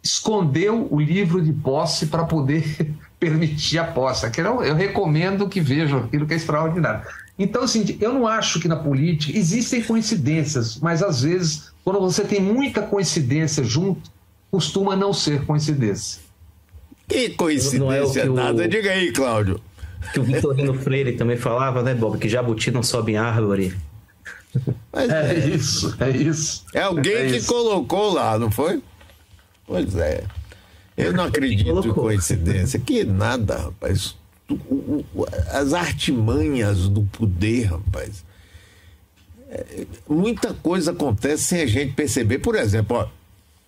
escondeu o livro de posse para poder permitir a posse. Aquilo, eu recomendo que vejam aquilo que é extraordinário. Então, assim, eu não acho que na política existem coincidências, mas às vezes, quando você tem muita coincidência junto, costuma não ser coincidência.
Que coincidência é o nada. O... Diga aí, Cláudio
que o Vitorino Freire também falava, né, Bob? Que jabuti não sobe em árvore.
Mas é, é isso, é isso.
É alguém é que isso. colocou lá, não foi? Pois é. Eu não acredito em coincidência. Que nada, rapaz. As artimanhas do poder, rapaz. É, muita coisa acontece sem a gente perceber. Por exemplo, ó,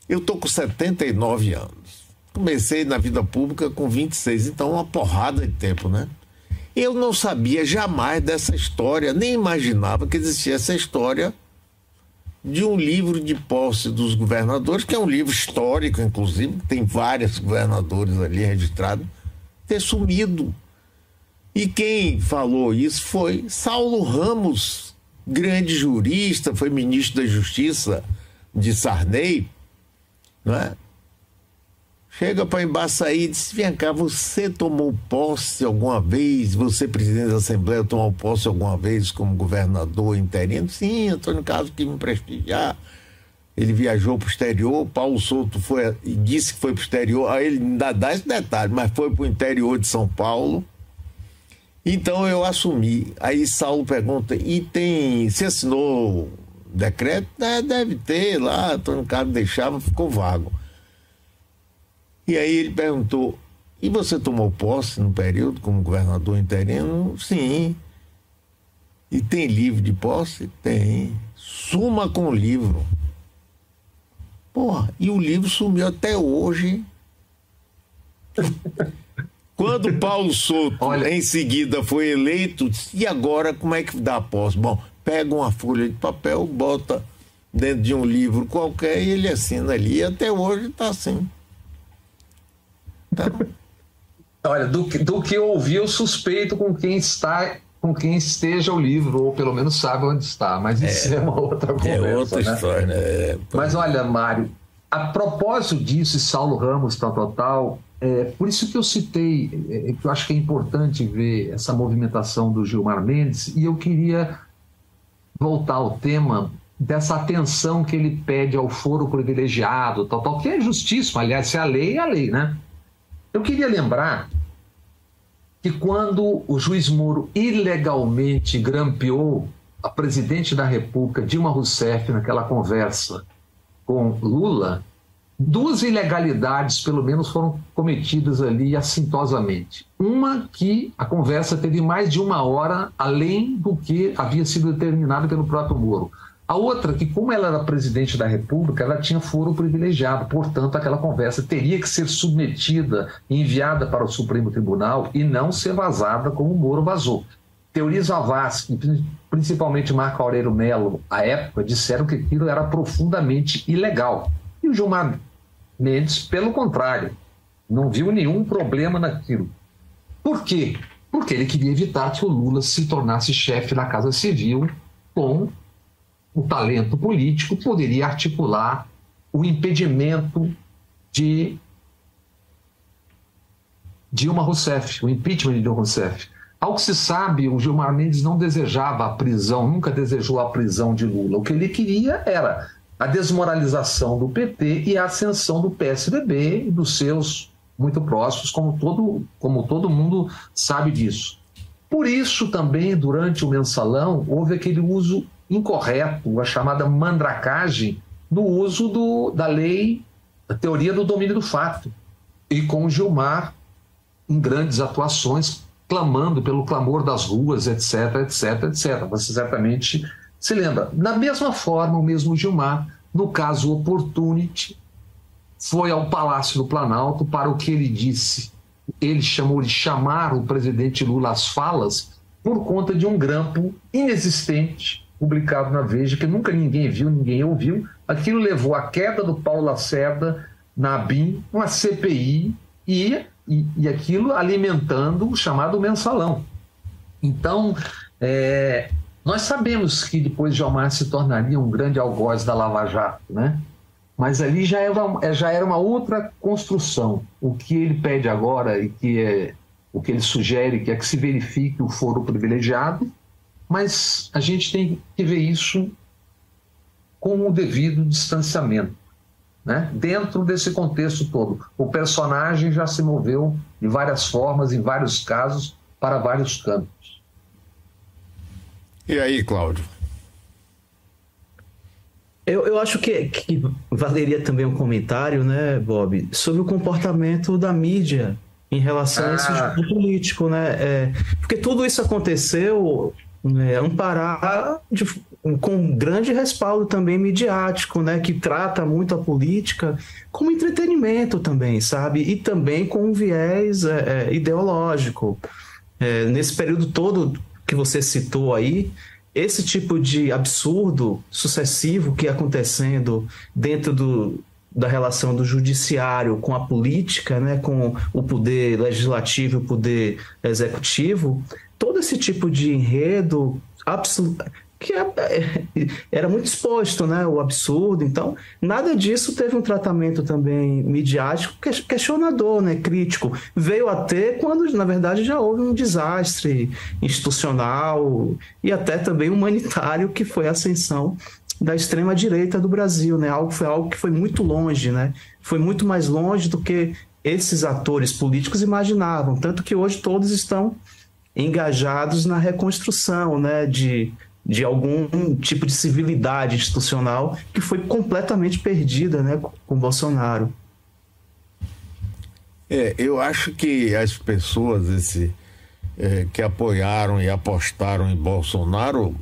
eu tô com 79 anos. Comecei na vida pública com 26, então uma porrada de tempo, né? Eu não sabia jamais dessa história, nem imaginava que existia essa história de um livro de posse dos governadores, que é um livro histórico, inclusive, tem vários governadores ali registrados, ter sumido. E quem falou isso foi Saulo Ramos, grande jurista, foi ministro da Justiça de Sarney, não é? Chega para Embaçaí e diz: Vem cá, você tomou posse alguma vez? Você, presidente da Assembleia, tomou posse alguma vez como governador interino? Sim, Antônio Carlos que me prestigiar. ele viajou para o exterior, Paulo Souto foi disse que foi para o exterior, aí ele ainda dá esse detalhe, mas foi para o interior de São Paulo. Então eu assumi. Aí Saulo pergunta: e tem. Você assinou decreto? É, deve ter lá, Antônio Carlos deixava, ficou vago. E aí ele perguntou: e você tomou posse no período como governador interino? Sim. E tem livro de posse? Tem. Suma com o livro. Porra, e o livro sumiu até hoje. Quando Paulo Souto, Olha... em seguida, foi eleito, e agora como é que dá posse? Bom, pega uma folha de papel, bota dentro de um livro qualquer e ele assina ali. E até hoje está assim.
Olha, do, do que eu ouvi, eu suspeito com quem está com quem esteja o livro, ou pelo menos sabe onde está, mas isso é, é uma outra é conversa. É outra né? história, né? É, mas olha, Mário, a propósito disso, e Saulo Ramos, tal, tal, tal, é, por isso que eu citei, é, que eu acho que é importante ver essa movimentação do Gilmar Mendes, e eu queria voltar ao tema dessa atenção que ele pede ao foro privilegiado, tal, tal, que é justíssimo, aliás, se é a lei, é a lei, né? Eu queria lembrar que quando o juiz Moro ilegalmente grampeou a presidente da República, Dilma Rousseff, naquela conversa com Lula, duas ilegalidades, pelo menos, foram cometidas ali assintosamente. Uma que a conversa teve mais de uma hora, além do que havia sido determinado pelo próprio Moro. A outra, que como ela era presidente da República, ela tinha foro privilegiado, portanto, aquela conversa teria que ser submetida e enviada para o Supremo Tribunal e não ser vazada como o Moro vazou. Teoria Zavascki, principalmente Marco Aurélio Melo, à época, disseram que aquilo era profundamente ilegal. E o Gilmar Mendes, pelo contrário, não viu nenhum problema naquilo. Por quê? Porque ele queria evitar que o Lula se tornasse chefe da Casa Civil com o talento político poderia articular o impedimento de Dilma Rousseff, o impeachment de Dilma Rousseff. Ao que se sabe, o Gilmar Mendes não desejava a prisão, nunca desejou a prisão de Lula. O que ele queria era a desmoralização do PT e a ascensão do PSDB e dos seus muito próximos, como todo, como todo mundo sabe disso. Por isso, também, durante o mensalão, houve aquele uso incorreto, a chamada mandracagem, no uso do, da lei, da teoria do domínio do fato. E com Gilmar em grandes atuações, clamando pelo clamor das ruas, etc, etc, etc. Você certamente se lembra. Da mesma forma, o mesmo Gilmar, no caso Opportunity, foi ao Palácio do Planalto para o que ele disse. Ele chamou de chamar o presidente Lula às falas por conta de um grampo inexistente publicado na Veja, que nunca ninguém viu, ninguém ouviu. Aquilo levou à queda do Paulo Lacerda na BIM, uma CPI, e, e, e aquilo alimentando o chamado mensalão. Então, é, nós sabemos que depois Gilmar se tornaria um grande algoz da Lava Jato, né? Mas ali já era, é, já era uma outra construção. O que ele pede agora e que é o que ele sugere que é que se verifique o foro privilegiado mas a gente tem que ver isso com o devido distanciamento. Né? Dentro desse contexto todo, o personagem já se moveu de várias formas, em vários casos, para vários campos.
E aí, Cláudio?
Eu, eu acho que, que valeria também um comentário, né, Bob, sobre o comportamento da mídia em relação ah. a esse ah. jogo político, né? É, porque tudo isso aconteceu é, amparar de, com grande respaldo também midiático, né, que trata muito a política como entretenimento também, sabe? E também com um viés é, é, ideológico. É, nesse período todo que você citou aí, esse tipo de absurdo sucessivo que é acontecendo dentro do, da relação do judiciário com a política, né, com o poder legislativo e o poder executivo, todo esse tipo de enredo absoluto que é, é, era muito exposto, né? O absurdo. Então, nada disso teve um tratamento também midiático questionador, né? Crítico. Veio a ter quando, na verdade, já houve um desastre institucional e até também humanitário, que foi a ascensão da extrema direita do Brasil, né? Algo foi algo que foi muito longe, né? Foi muito mais longe do que esses atores políticos imaginavam, tanto que hoje todos estão engajados na reconstrução, né, de, de algum tipo de civilidade institucional que foi completamente perdida, né, com Bolsonaro.
É, eu acho que as pessoas esse, é, que apoiaram e apostaram em Bolsonaro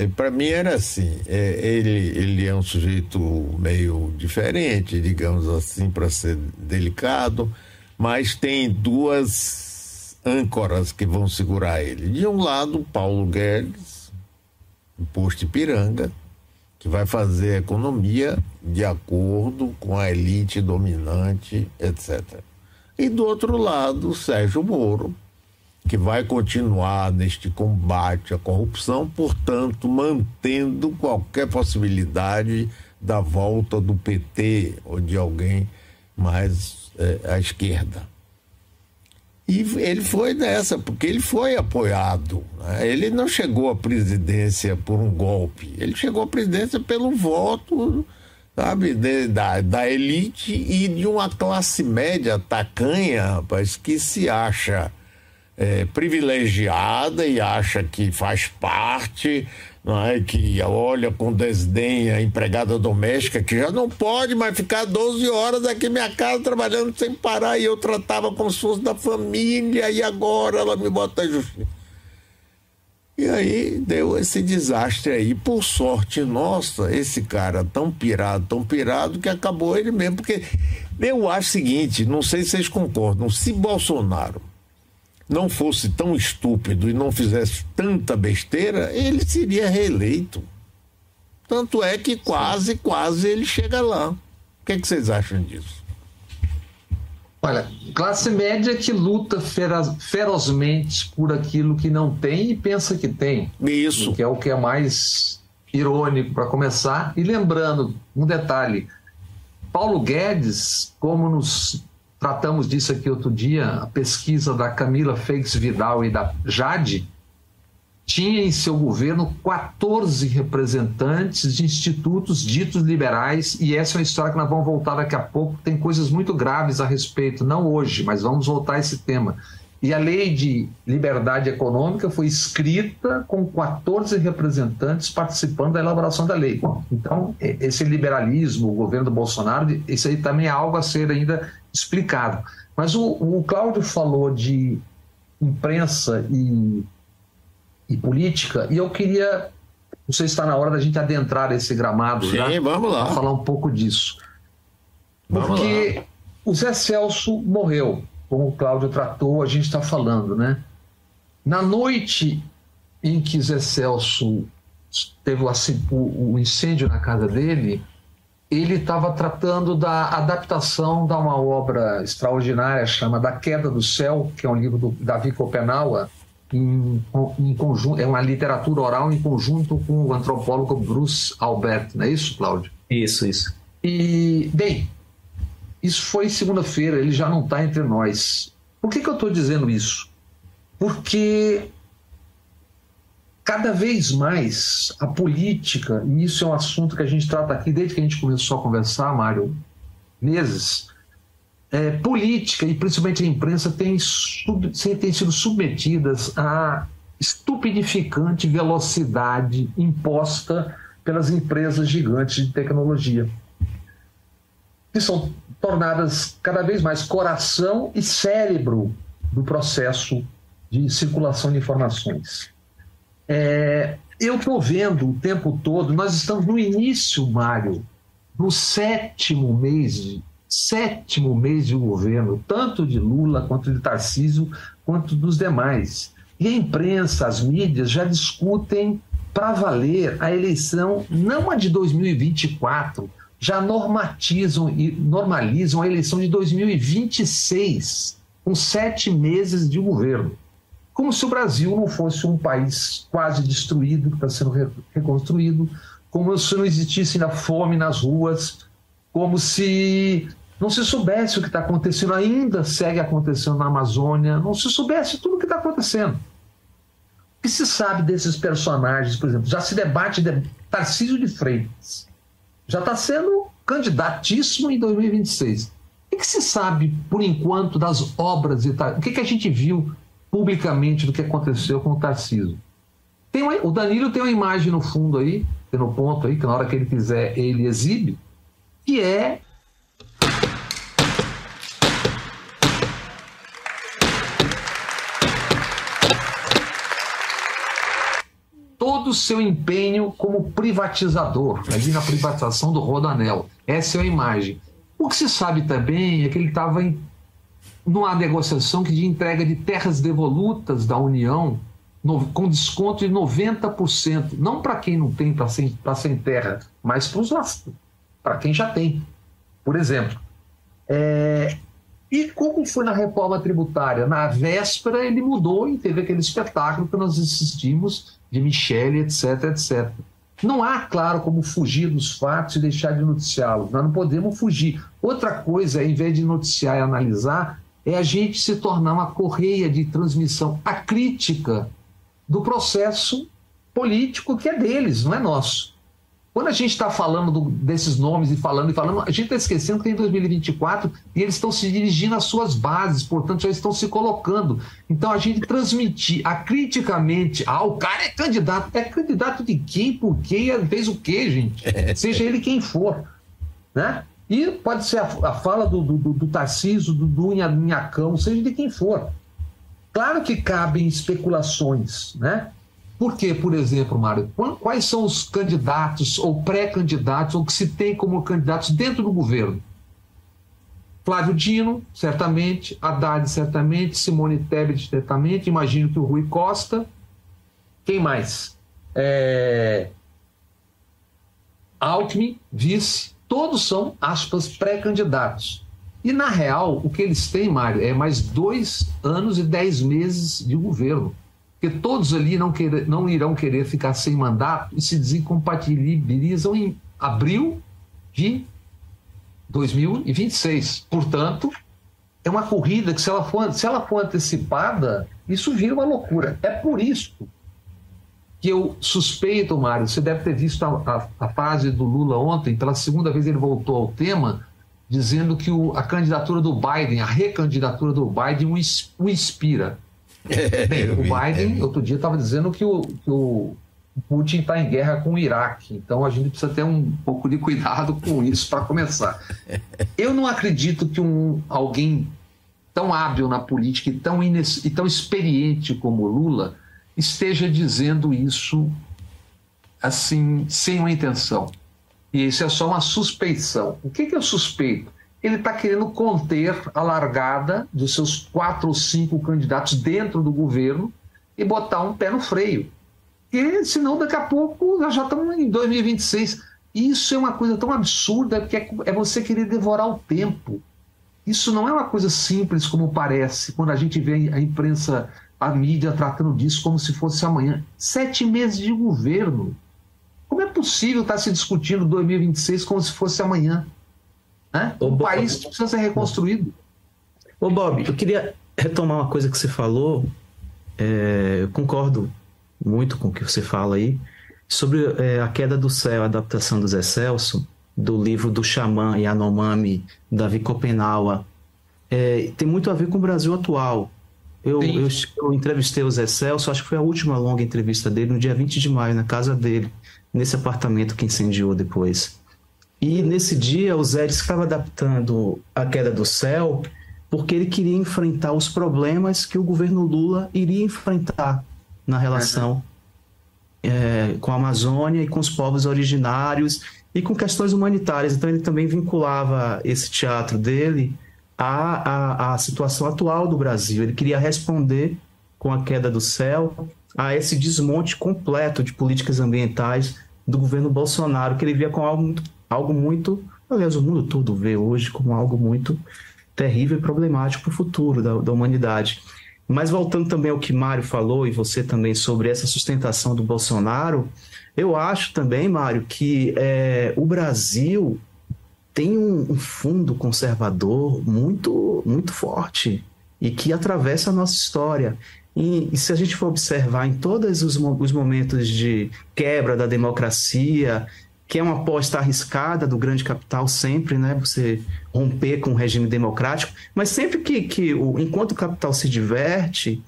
é, para mim era assim, é, ele, ele é um sujeito meio diferente, digamos assim, para ser delicado, mas tem duas âncoras que vão segurar ele. De um lado, Paulo Guedes, posto Ipiranga, que vai fazer a economia de acordo com a elite dominante, etc. E do outro lado, Sérgio Moro, que vai continuar neste combate à corrupção, portanto, mantendo qualquer possibilidade da volta do PT ou de alguém mais é, à esquerda. E ele foi dessa, porque ele foi apoiado. Né? Ele não chegou à presidência por um golpe, ele chegou à presidência pelo voto, sabe, de, da, da elite e de uma classe média tacanha, rapaz, que se acha é, privilegiada e acha que faz parte, não é? que olha com desdém a empregada doméstica, que já não pode mais ficar 12 horas aqui em minha casa trabalhando sem parar, e eu tratava como se fosse da família, e agora ela me bota justiça. E aí deu esse desastre aí. Por sorte nossa, esse cara tão pirado, tão pirado, que acabou ele mesmo. Porque eu acho o seguinte: não sei se vocês concordam, se Bolsonaro não fosse tão estúpido e não fizesse tanta besteira, ele seria reeleito. Tanto é que quase, quase ele chega lá. O que, é que vocês acham disso?
Olha, classe média que luta ferozmente por aquilo que não tem e pensa que tem.
Isso.
Que é o que é mais irônico para começar. E lembrando um detalhe: Paulo Guedes, como nos tratamos disso aqui outro dia, a pesquisa da Camila Feix Vidal e da Jade, tinha em seu governo 14 representantes de institutos ditos liberais, e essa é uma história que nós vamos voltar daqui a pouco. Tem coisas muito graves a respeito, não hoje, mas vamos voltar a esse tema. E a lei de liberdade econômica foi escrita com 14 representantes participando da elaboração da lei. Então, esse liberalismo, o governo do Bolsonaro, isso aí também é algo a ser ainda explicado. Mas o, o Cláudio falou de imprensa e, e política, e eu queria, não sei se está na hora da gente adentrar esse gramado
Sim,
já,
vamos lá.
falar um pouco disso. Porque lá. o Zé Celso morreu, como o Cláudio tratou, a gente está falando, né? Na noite em que Zé Celso teve o, o incêndio na casa dele, ele estava tratando da adaptação de uma obra extraordinária chamada Da Queda do Céu, que é um livro do Davi Kopenawa, em, em conjunto, é uma literatura oral em conjunto com o antropólogo Bruce Albert, não é isso, Cláudio?
Isso, isso.
E, bem, isso foi segunda-feira, ele já não está entre nós. Por que, que eu estou dizendo isso? Porque cada vez mais a política, e isso é um assunto que a gente trata aqui desde que a gente começou a conversar, Mário, meses, é, política e principalmente a imprensa tem, sub, tem sido submetidas a estupidificante velocidade imposta pelas empresas gigantes de tecnologia, que são tornadas cada vez mais coração e cérebro do processo de circulação de informações. É, eu estou vendo o tempo todo, nós estamos no início, Mário, no sétimo mês, sétimo mês de governo, tanto de Lula quanto de Tarcísio, quanto dos demais. E a imprensa, as mídias já discutem para valer a eleição, não a de 2024, já normatizam e normalizam a eleição de 2026, com sete meses de governo como se o Brasil não fosse um país quase destruído, que está sendo reconstruído, como se não existisse ainda fome nas ruas, como se não se soubesse o que está acontecendo, ainda segue acontecendo na Amazônia, não se soubesse tudo o que está acontecendo. O que se sabe desses personagens, por exemplo? Já se debate de Tarcísio de Freitas. Já está sendo candidatíssimo em 2026. O que, se sabe, por enquanto, das obras? O que a gente viu publicamente do que aconteceu com o Tarcísio? Tem uma, o Danilo tem uma imagem no fundo aí, no ponto aí, que na hora que ele quiser ele exibe, que é todo o seu empenho como privatizador, ali na privatização do Rodanel. Essa é a imagem. O que se sabe também é que ele estava em numa negociação de entrega de terras devolutas da União no, com desconto de 90%, não para quem não tem, para sem, sem terra, mas para quem já tem. Por exemplo, é, e como foi na reforma tributária? Na véspera ele mudou e teve aquele espetáculo que nós assistimos de Michele, etc, etc. Não há, claro, como fugir dos fatos e deixar de noticiá-los. Nós não podemos fugir. Outra coisa, em vez de noticiar e analisar, é a gente se tornar uma correia de transmissão. A crítica do processo político que é deles, não é nosso. Quando a gente está falando do, desses nomes e falando e falando, a gente está esquecendo que tem 2024 e eles estão se dirigindo às suas bases, portanto, já estão se colocando. Então, a gente transmitir acriticamente, ah, o cara é candidato. É candidato de quem, por quê, fez o quê, gente? Seja ele quem for. Né? E pode ser a, a fala do, do, do Tarcísio, do, do Inhacão, seja de quem for. Claro que cabem especulações, né? Por quê, por exemplo, Mário? Quais são os candidatos ou pré-candidatos ou que se tem como candidatos dentro do governo? Flávio Dino, certamente, Haddad, certamente, Simone Tebet, certamente, imagino que o Rui Costa. Quem mais? É... Alckmin, vice, todos são, aspas, pré-candidatos. E, na real, o que eles têm, Mário, é mais dois anos e dez meses de governo. Porque todos ali não, não irão querer ficar sem mandato e se desincompatibilizam em abril de 2026. Portanto, é uma corrida que, se ela for, se ela for antecipada, isso vira uma loucura. É por isso que eu suspeito, Mário, você deve ter visto a, a, a fase do Lula ontem, pela segunda vez ele voltou ao tema dizendo que o, a candidatura do Biden, a recandidatura do Biden, o, inspira. Bem, o Biden, outro dia, estava dizendo que o, que o Putin está em guerra com o Iraque. Então a gente precisa ter um pouco de cuidado com isso para começar. Eu não acredito que um, alguém tão hábil na política e tão, ines, e tão experiente como Lula esteja dizendo isso assim, sem uma intenção. E isso é só uma suspeição. O que, que eu suspeito? Ele está querendo conter a largada dos seus quatro ou cinco candidatos dentro do governo e botar um pé no freio. E senão, daqui a pouco, nós já estamos em 2026. Isso é uma coisa tão absurda que é, é você querer devorar o tempo. Isso não é uma coisa simples como parece quando a gente vê a imprensa, a mídia tratando disso como se fosse amanhã. Sete meses de governo. Como é possível estar se discutindo 2026 como se fosse amanhã? Né? O Bob, país precisa ser reconstruído.
Ô Bob, eu queria retomar uma coisa que você falou. É, eu concordo muito com o que você fala aí sobre é, a queda do céu, a adaptação do Zé Celso, do livro do Xamã Yanomami, Davi Copenaua. É, tem muito a ver com o Brasil atual. Eu, eu, eu, entrevistei o Zé Celso, acho que foi a última longa entrevista dele, no dia 20 de maio, na casa dele nesse apartamento que incendiou depois. E nesse dia o Zé estava adaptando a queda do céu porque ele queria enfrentar os problemas que o governo Lula iria enfrentar na relação é, com a Amazônia e com os povos originários e com questões humanitárias. Então ele também vinculava esse teatro dele à, à, à situação atual do Brasil. Ele queria responder com a queda do céu a esse desmonte completo de políticas ambientais do governo Bolsonaro, que ele via como algo muito, algo muito aliás, o mundo todo vê hoje como algo muito terrível e problemático para o futuro da, da humanidade. Mas voltando também ao que Mário falou e você também sobre essa sustentação do Bolsonaro, eu acho também, Mário, que é, o Brasil tem um, um, fundo conservador muito, muito forte e que atravessa a nossa história. E, e, se a gente for observar em todos os, os momentos de quebra da democracia, que é uma aposta arriscada do grande capital sempre, né? Você romper com o regime democrático, mas sempre que, que o, enquanto o capital se diverte,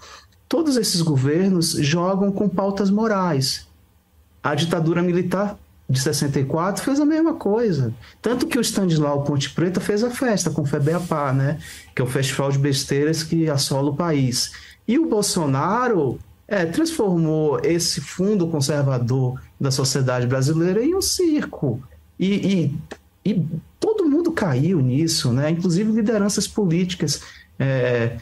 todos esses governos jogam com pautas morais. A ditadura militar de 64 fez a mesma coisa. Tanto que o Stanislau Ponte Preta fez a festa com o FEBEAPA, né? Que é o festival de besteiras que assola o país. E o Bolsonaro é, transformou esse fundo conservador da sociedade brasileira em um circo. E, e, e todo mundo caiu nisso, né? Inclusive lideranças políticas. É,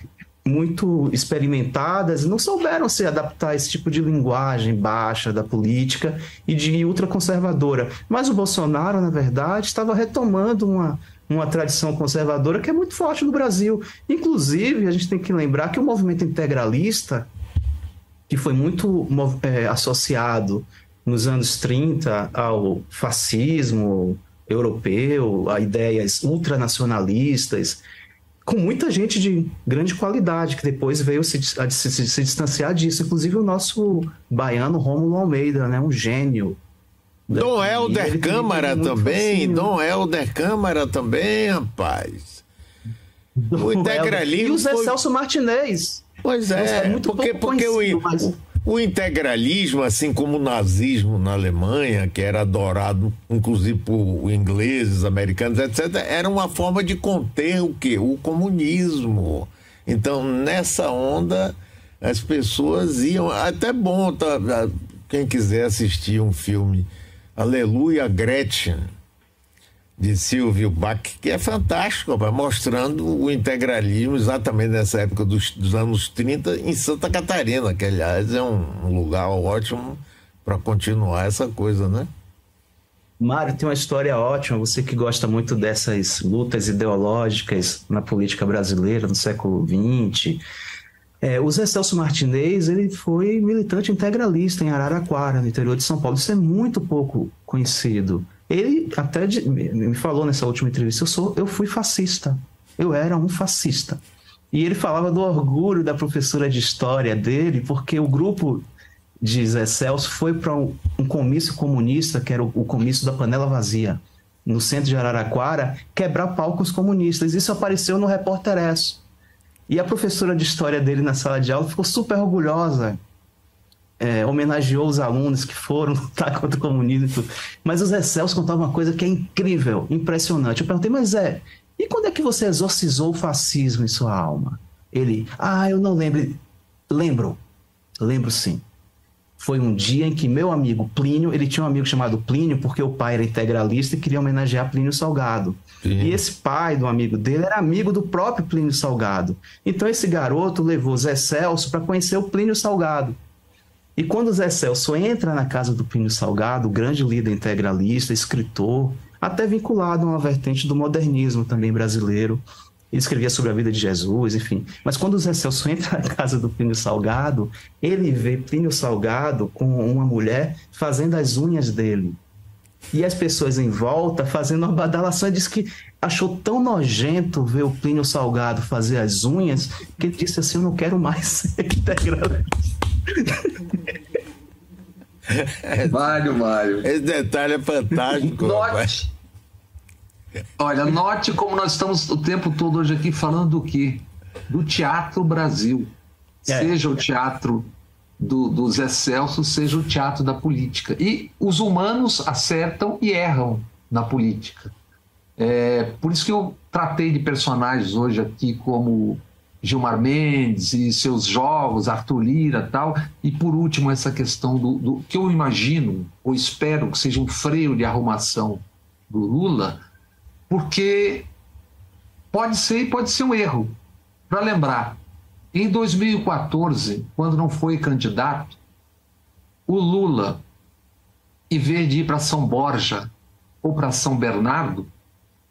muito experimentadas não souberam se adaptar a esse tipo de linguagem baixa da política e de ultraconservadora. Mas o Bolsonaro, na verdade, estava retomando uma, uma tradição conservadora que é muito forte no Brasil. Inclusive, a gente tem que lembrar que o movimento integralista, que foi muito é, associado nos anos 30 ao fascismo europeu, a ideias ultranacionalistas, com muita gente de grande qualidade, que depois veio se, se, se, se distanciar disso. Inclusive o nosso baiano Rômulo Almeida, né? um gênio.
Dom Helder Câmara também, Dom Helder Câmara também, rapaz.
O integralismo. E o Zé foi... Celso Martinez.
Pois é, é muito porque, porque o, mas... O integralismo, assim como o nazismo na Alemanha, que era adorado inclusive por ingleses, americanos, etc., era uma forma de conter o quê? O comunismo. Então, nessa onda, as pessoas iam. Até bom, tá, quem quiser assistir um filme, Aleluia Gretchen de Silvio Bach, que é fantástico, mostrando o integralismo exatamente nessa época dos, dos, anos 30 em Santa Catarina, que aliás é um, lugar ótimo para continuar essa coisa, né?
Mário, tem uma história ótima, você que gosta muito dessas lutas ideológicas na política brasileira no século XX. É, o Zé Celso Martinez ele foi militante integralista em Araraquara, no interior de São Paulo. Isso é muito pouco conhecido. Ele até me falou nessa última entrevista: eu, sou, eu fui fascista. Eu era um fascista. E ele falava do orgulho da professora de história dele, porque o grupo de Zé Celso foi para um, um, comício comunista, que era o, o, comício da panela vazia, no centro de Araraquara, quebrar palcos comunistas. Isso apareceu no Repórter S. E a professora de história dele na sala de aula ficou super orgulhosa é, homenageou os alunos que foram lutar contra o comunismo. Mas o Zé Celso contava uma coisa que é incrível, impressionante. Eu perguntei, mas Zé, e quando é que você exorcizou o fascismo em sua alma? Ele, ah, eu não lembro. Lembro, lembro sim. Foi um dia em que meu amigo Plínio, ele tinha um amigo chamado Plínio, porque o pai era integralista e queria homenagear Plínio Salgado. Sim. E esse pai do amigo dele era amigo do próprio Plínio Salgado. Então esse garoto levou Zé Celso para conhecer o Plínio Salgado. E quando Zé Celso entra na casa do Pinho Salgado, grande líder integralista, escritor, até vinculado a uma vertente do modernismo também brasileiro, ele escrevia sobre a vida de Jesus, enfim. Mas quando Zé Celso entra na casa do Plínio Salgado, ele vê Plínio Salgado com uma mulher fazendo as unhas dele. E as pessoas em volta fazendo uma badalação. Ele disse que achou tão nojento ver o Plínio Salgado fazer as unhas que ele disse assim: Eu não quero mais ser integralista.
Mário, Mário.
Esse detalhe é fantástico.
Note. Olha, note como nós estamos o tempo todo hoje aqui falando do quê? Do Teatro Brasil. É. Seja o teatro do, do Zé Celso, seja o teatro da política. E os humanos acertam e erram na política. É, por isso que eu tratei de personagens hoje aqui como Gilmar Mendes e seus jogos, Arthur Lira tal. E por último, essa questão do, do, que eu imagino, ou espero que seja um freio de arrumação do Lula, porque pode ser pode ser um erro. Para lembrar, em 2014, quando não foi candidato, o Lula, em vez de ir para São Borja ou para São Bernardo,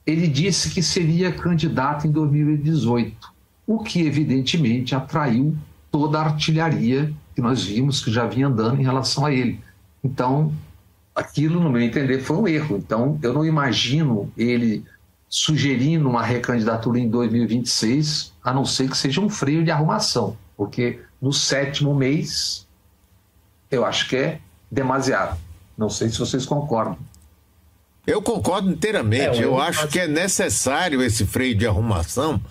ele disse que seria candidato em 2018 o que evidentemente atraiu toda a artilharia que nós vimos que já vinha andando em relação a ele. Então, aquilo, no meu entender, foi um erro. Então, eu não imagino ele sugerindo uma recandidatura em 2026, a não ser que seja um freio de arrumação, porque no sétimo mês, eu acho que é demasiado. Não sei se vocês concordam.
Eu concordo inteiramente. É, eu, eu acho que é necessário esse freio de arrumação,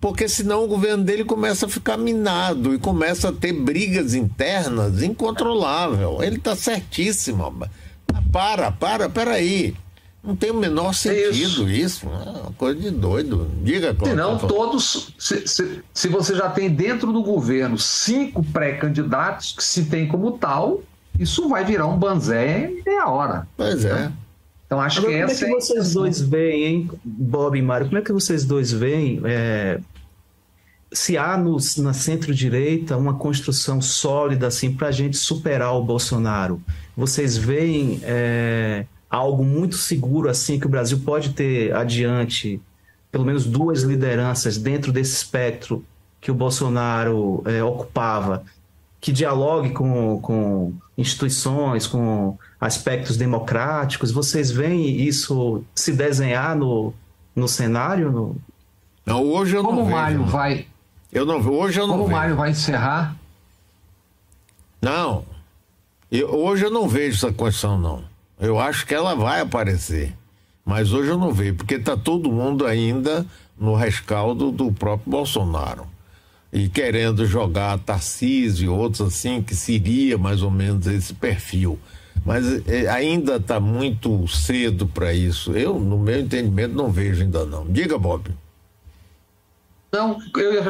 porque senão o governo dele começa a ficar minado e começa a ter brigas internas incontrolável. Ele está certíssimo. Para, para, peraí. Não tem o menor sentido isso. isso. É uma coisa de doido. Diga,
Cláudio. Senão, todos. Se, se, se, você já tem dentro do governo cinco pré-candidatos que se tem como tal, isso vai virar um banzé em meia hora.
Pois é.
Então, acho Agora, que como essa. Como é que vocês é... dois veem, hein, Bob e Mário? Como é que vocês dois veem é, se há no, na centro-direita uma construção sólida assim para a gente superar o Bolsonaro? Vocês veem é, algo muito seguro assim que o Brasil pode ter adiante, pelo menos duas lideranças dentro desse espectro que o Bolsonaro é, ocupava, que dialogue com, com instituições, com aspectos democráticos? Vocês veem isso se desenhar no, no cenário? No...
Não, hoje eu
Como
não
vejo. Como o Mário vai
eu não, hoje eu não
Como
vejo.
o Mário vai encerrar?
Não. Eu, hoje eu não vejo essa questão, não. Eu acho que ela vai aparecer. Mas hoje eu não vejo, porque está todo mundo ainda no rescaldo do próprio Bolsonaro. E querendo jogar Tarcísio e outros assim, que seria mais ou menos esse perfil. Mas é, ainda está muito cedo para isso. Eu, no meu entendimento, não vejo ainda não. Diga, Bob.
Não, eu, eu,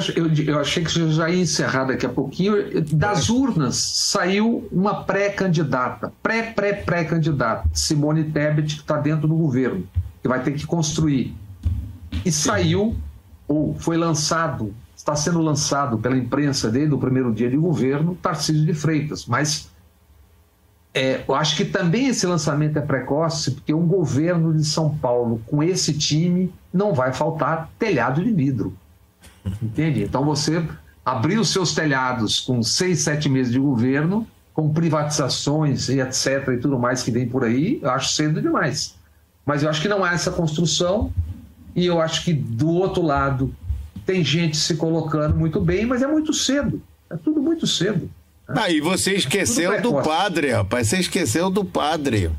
eu, achei que já ia encerrar daqui a pouquinho. Das urnas saiu uma pré-candidata, pré-pré-pré-candidata, Simone Tebet, que está dentro do governo, que vai ter que construir. E saiu, ou foi lançado, está sendo lançado pela imprensa desde o primeiro dia de governo, Tarcísio de Freitas. Mas é, eu acho que também esse lançamento é precoce, porque um governo de São Paulo com esse time não vai faltar telhado de vidro. Entende? Então você abrir os seus telhados com seis, sete meses de governo, com privatizações e etc. e tudo mais que vem por aí, eu acho cedo demais. Mas eu acho que não há essa construção e eu acho que do outro lado tem gente se colocando muito bem, mas é muito cedo. É tudo muito cedo.
Né? Aí você esqueceu é do padre, rapaz. Você esqueceu do padre.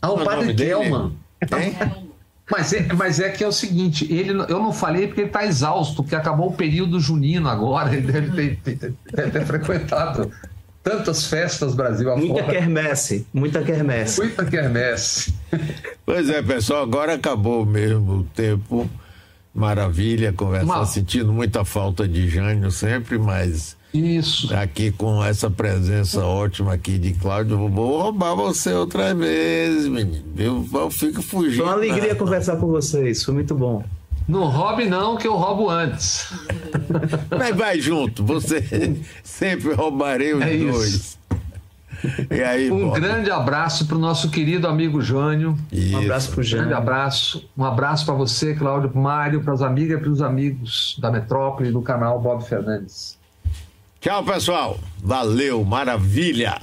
Ah, o, o padre Kelman. É? Mas é, mas é que é o seguinte, ele, eu não falei porque ele está exausto, porque acabou o período junino agora, ele deve ter, deve ter frequentado tantas festas Brasil afora.
Muita quermesse, muita quermesse.
Muita quermesse.
Pois é, pessoal, agora acabou mesmo o tempo. Maravilha conversar, Uma... sentindo muita falta de Jânio sempre, mas
isso.
Aqui com essa presença ótima aqui de Cláudio, vou roubar você outra vez, menino. Eu, eu fico fugindo. Foi
uma alegria conversar com vocês, foi muito bom.
Não roube não, que eu roubo antes.
Mas vai junto, você sempre roubarei os é dois. Isso.
E aí, um Bob? grande abraço para o nosso querido amigo Jânio.
Isso. Um abraço para o Jânio. Um
grande abraço. Um abraço para você, Cláudio, para Mário, para as amigas e para os amigos da Metrópole do canal Bob Fernandes.
Tchau, pessoal. Valeu, maravilha.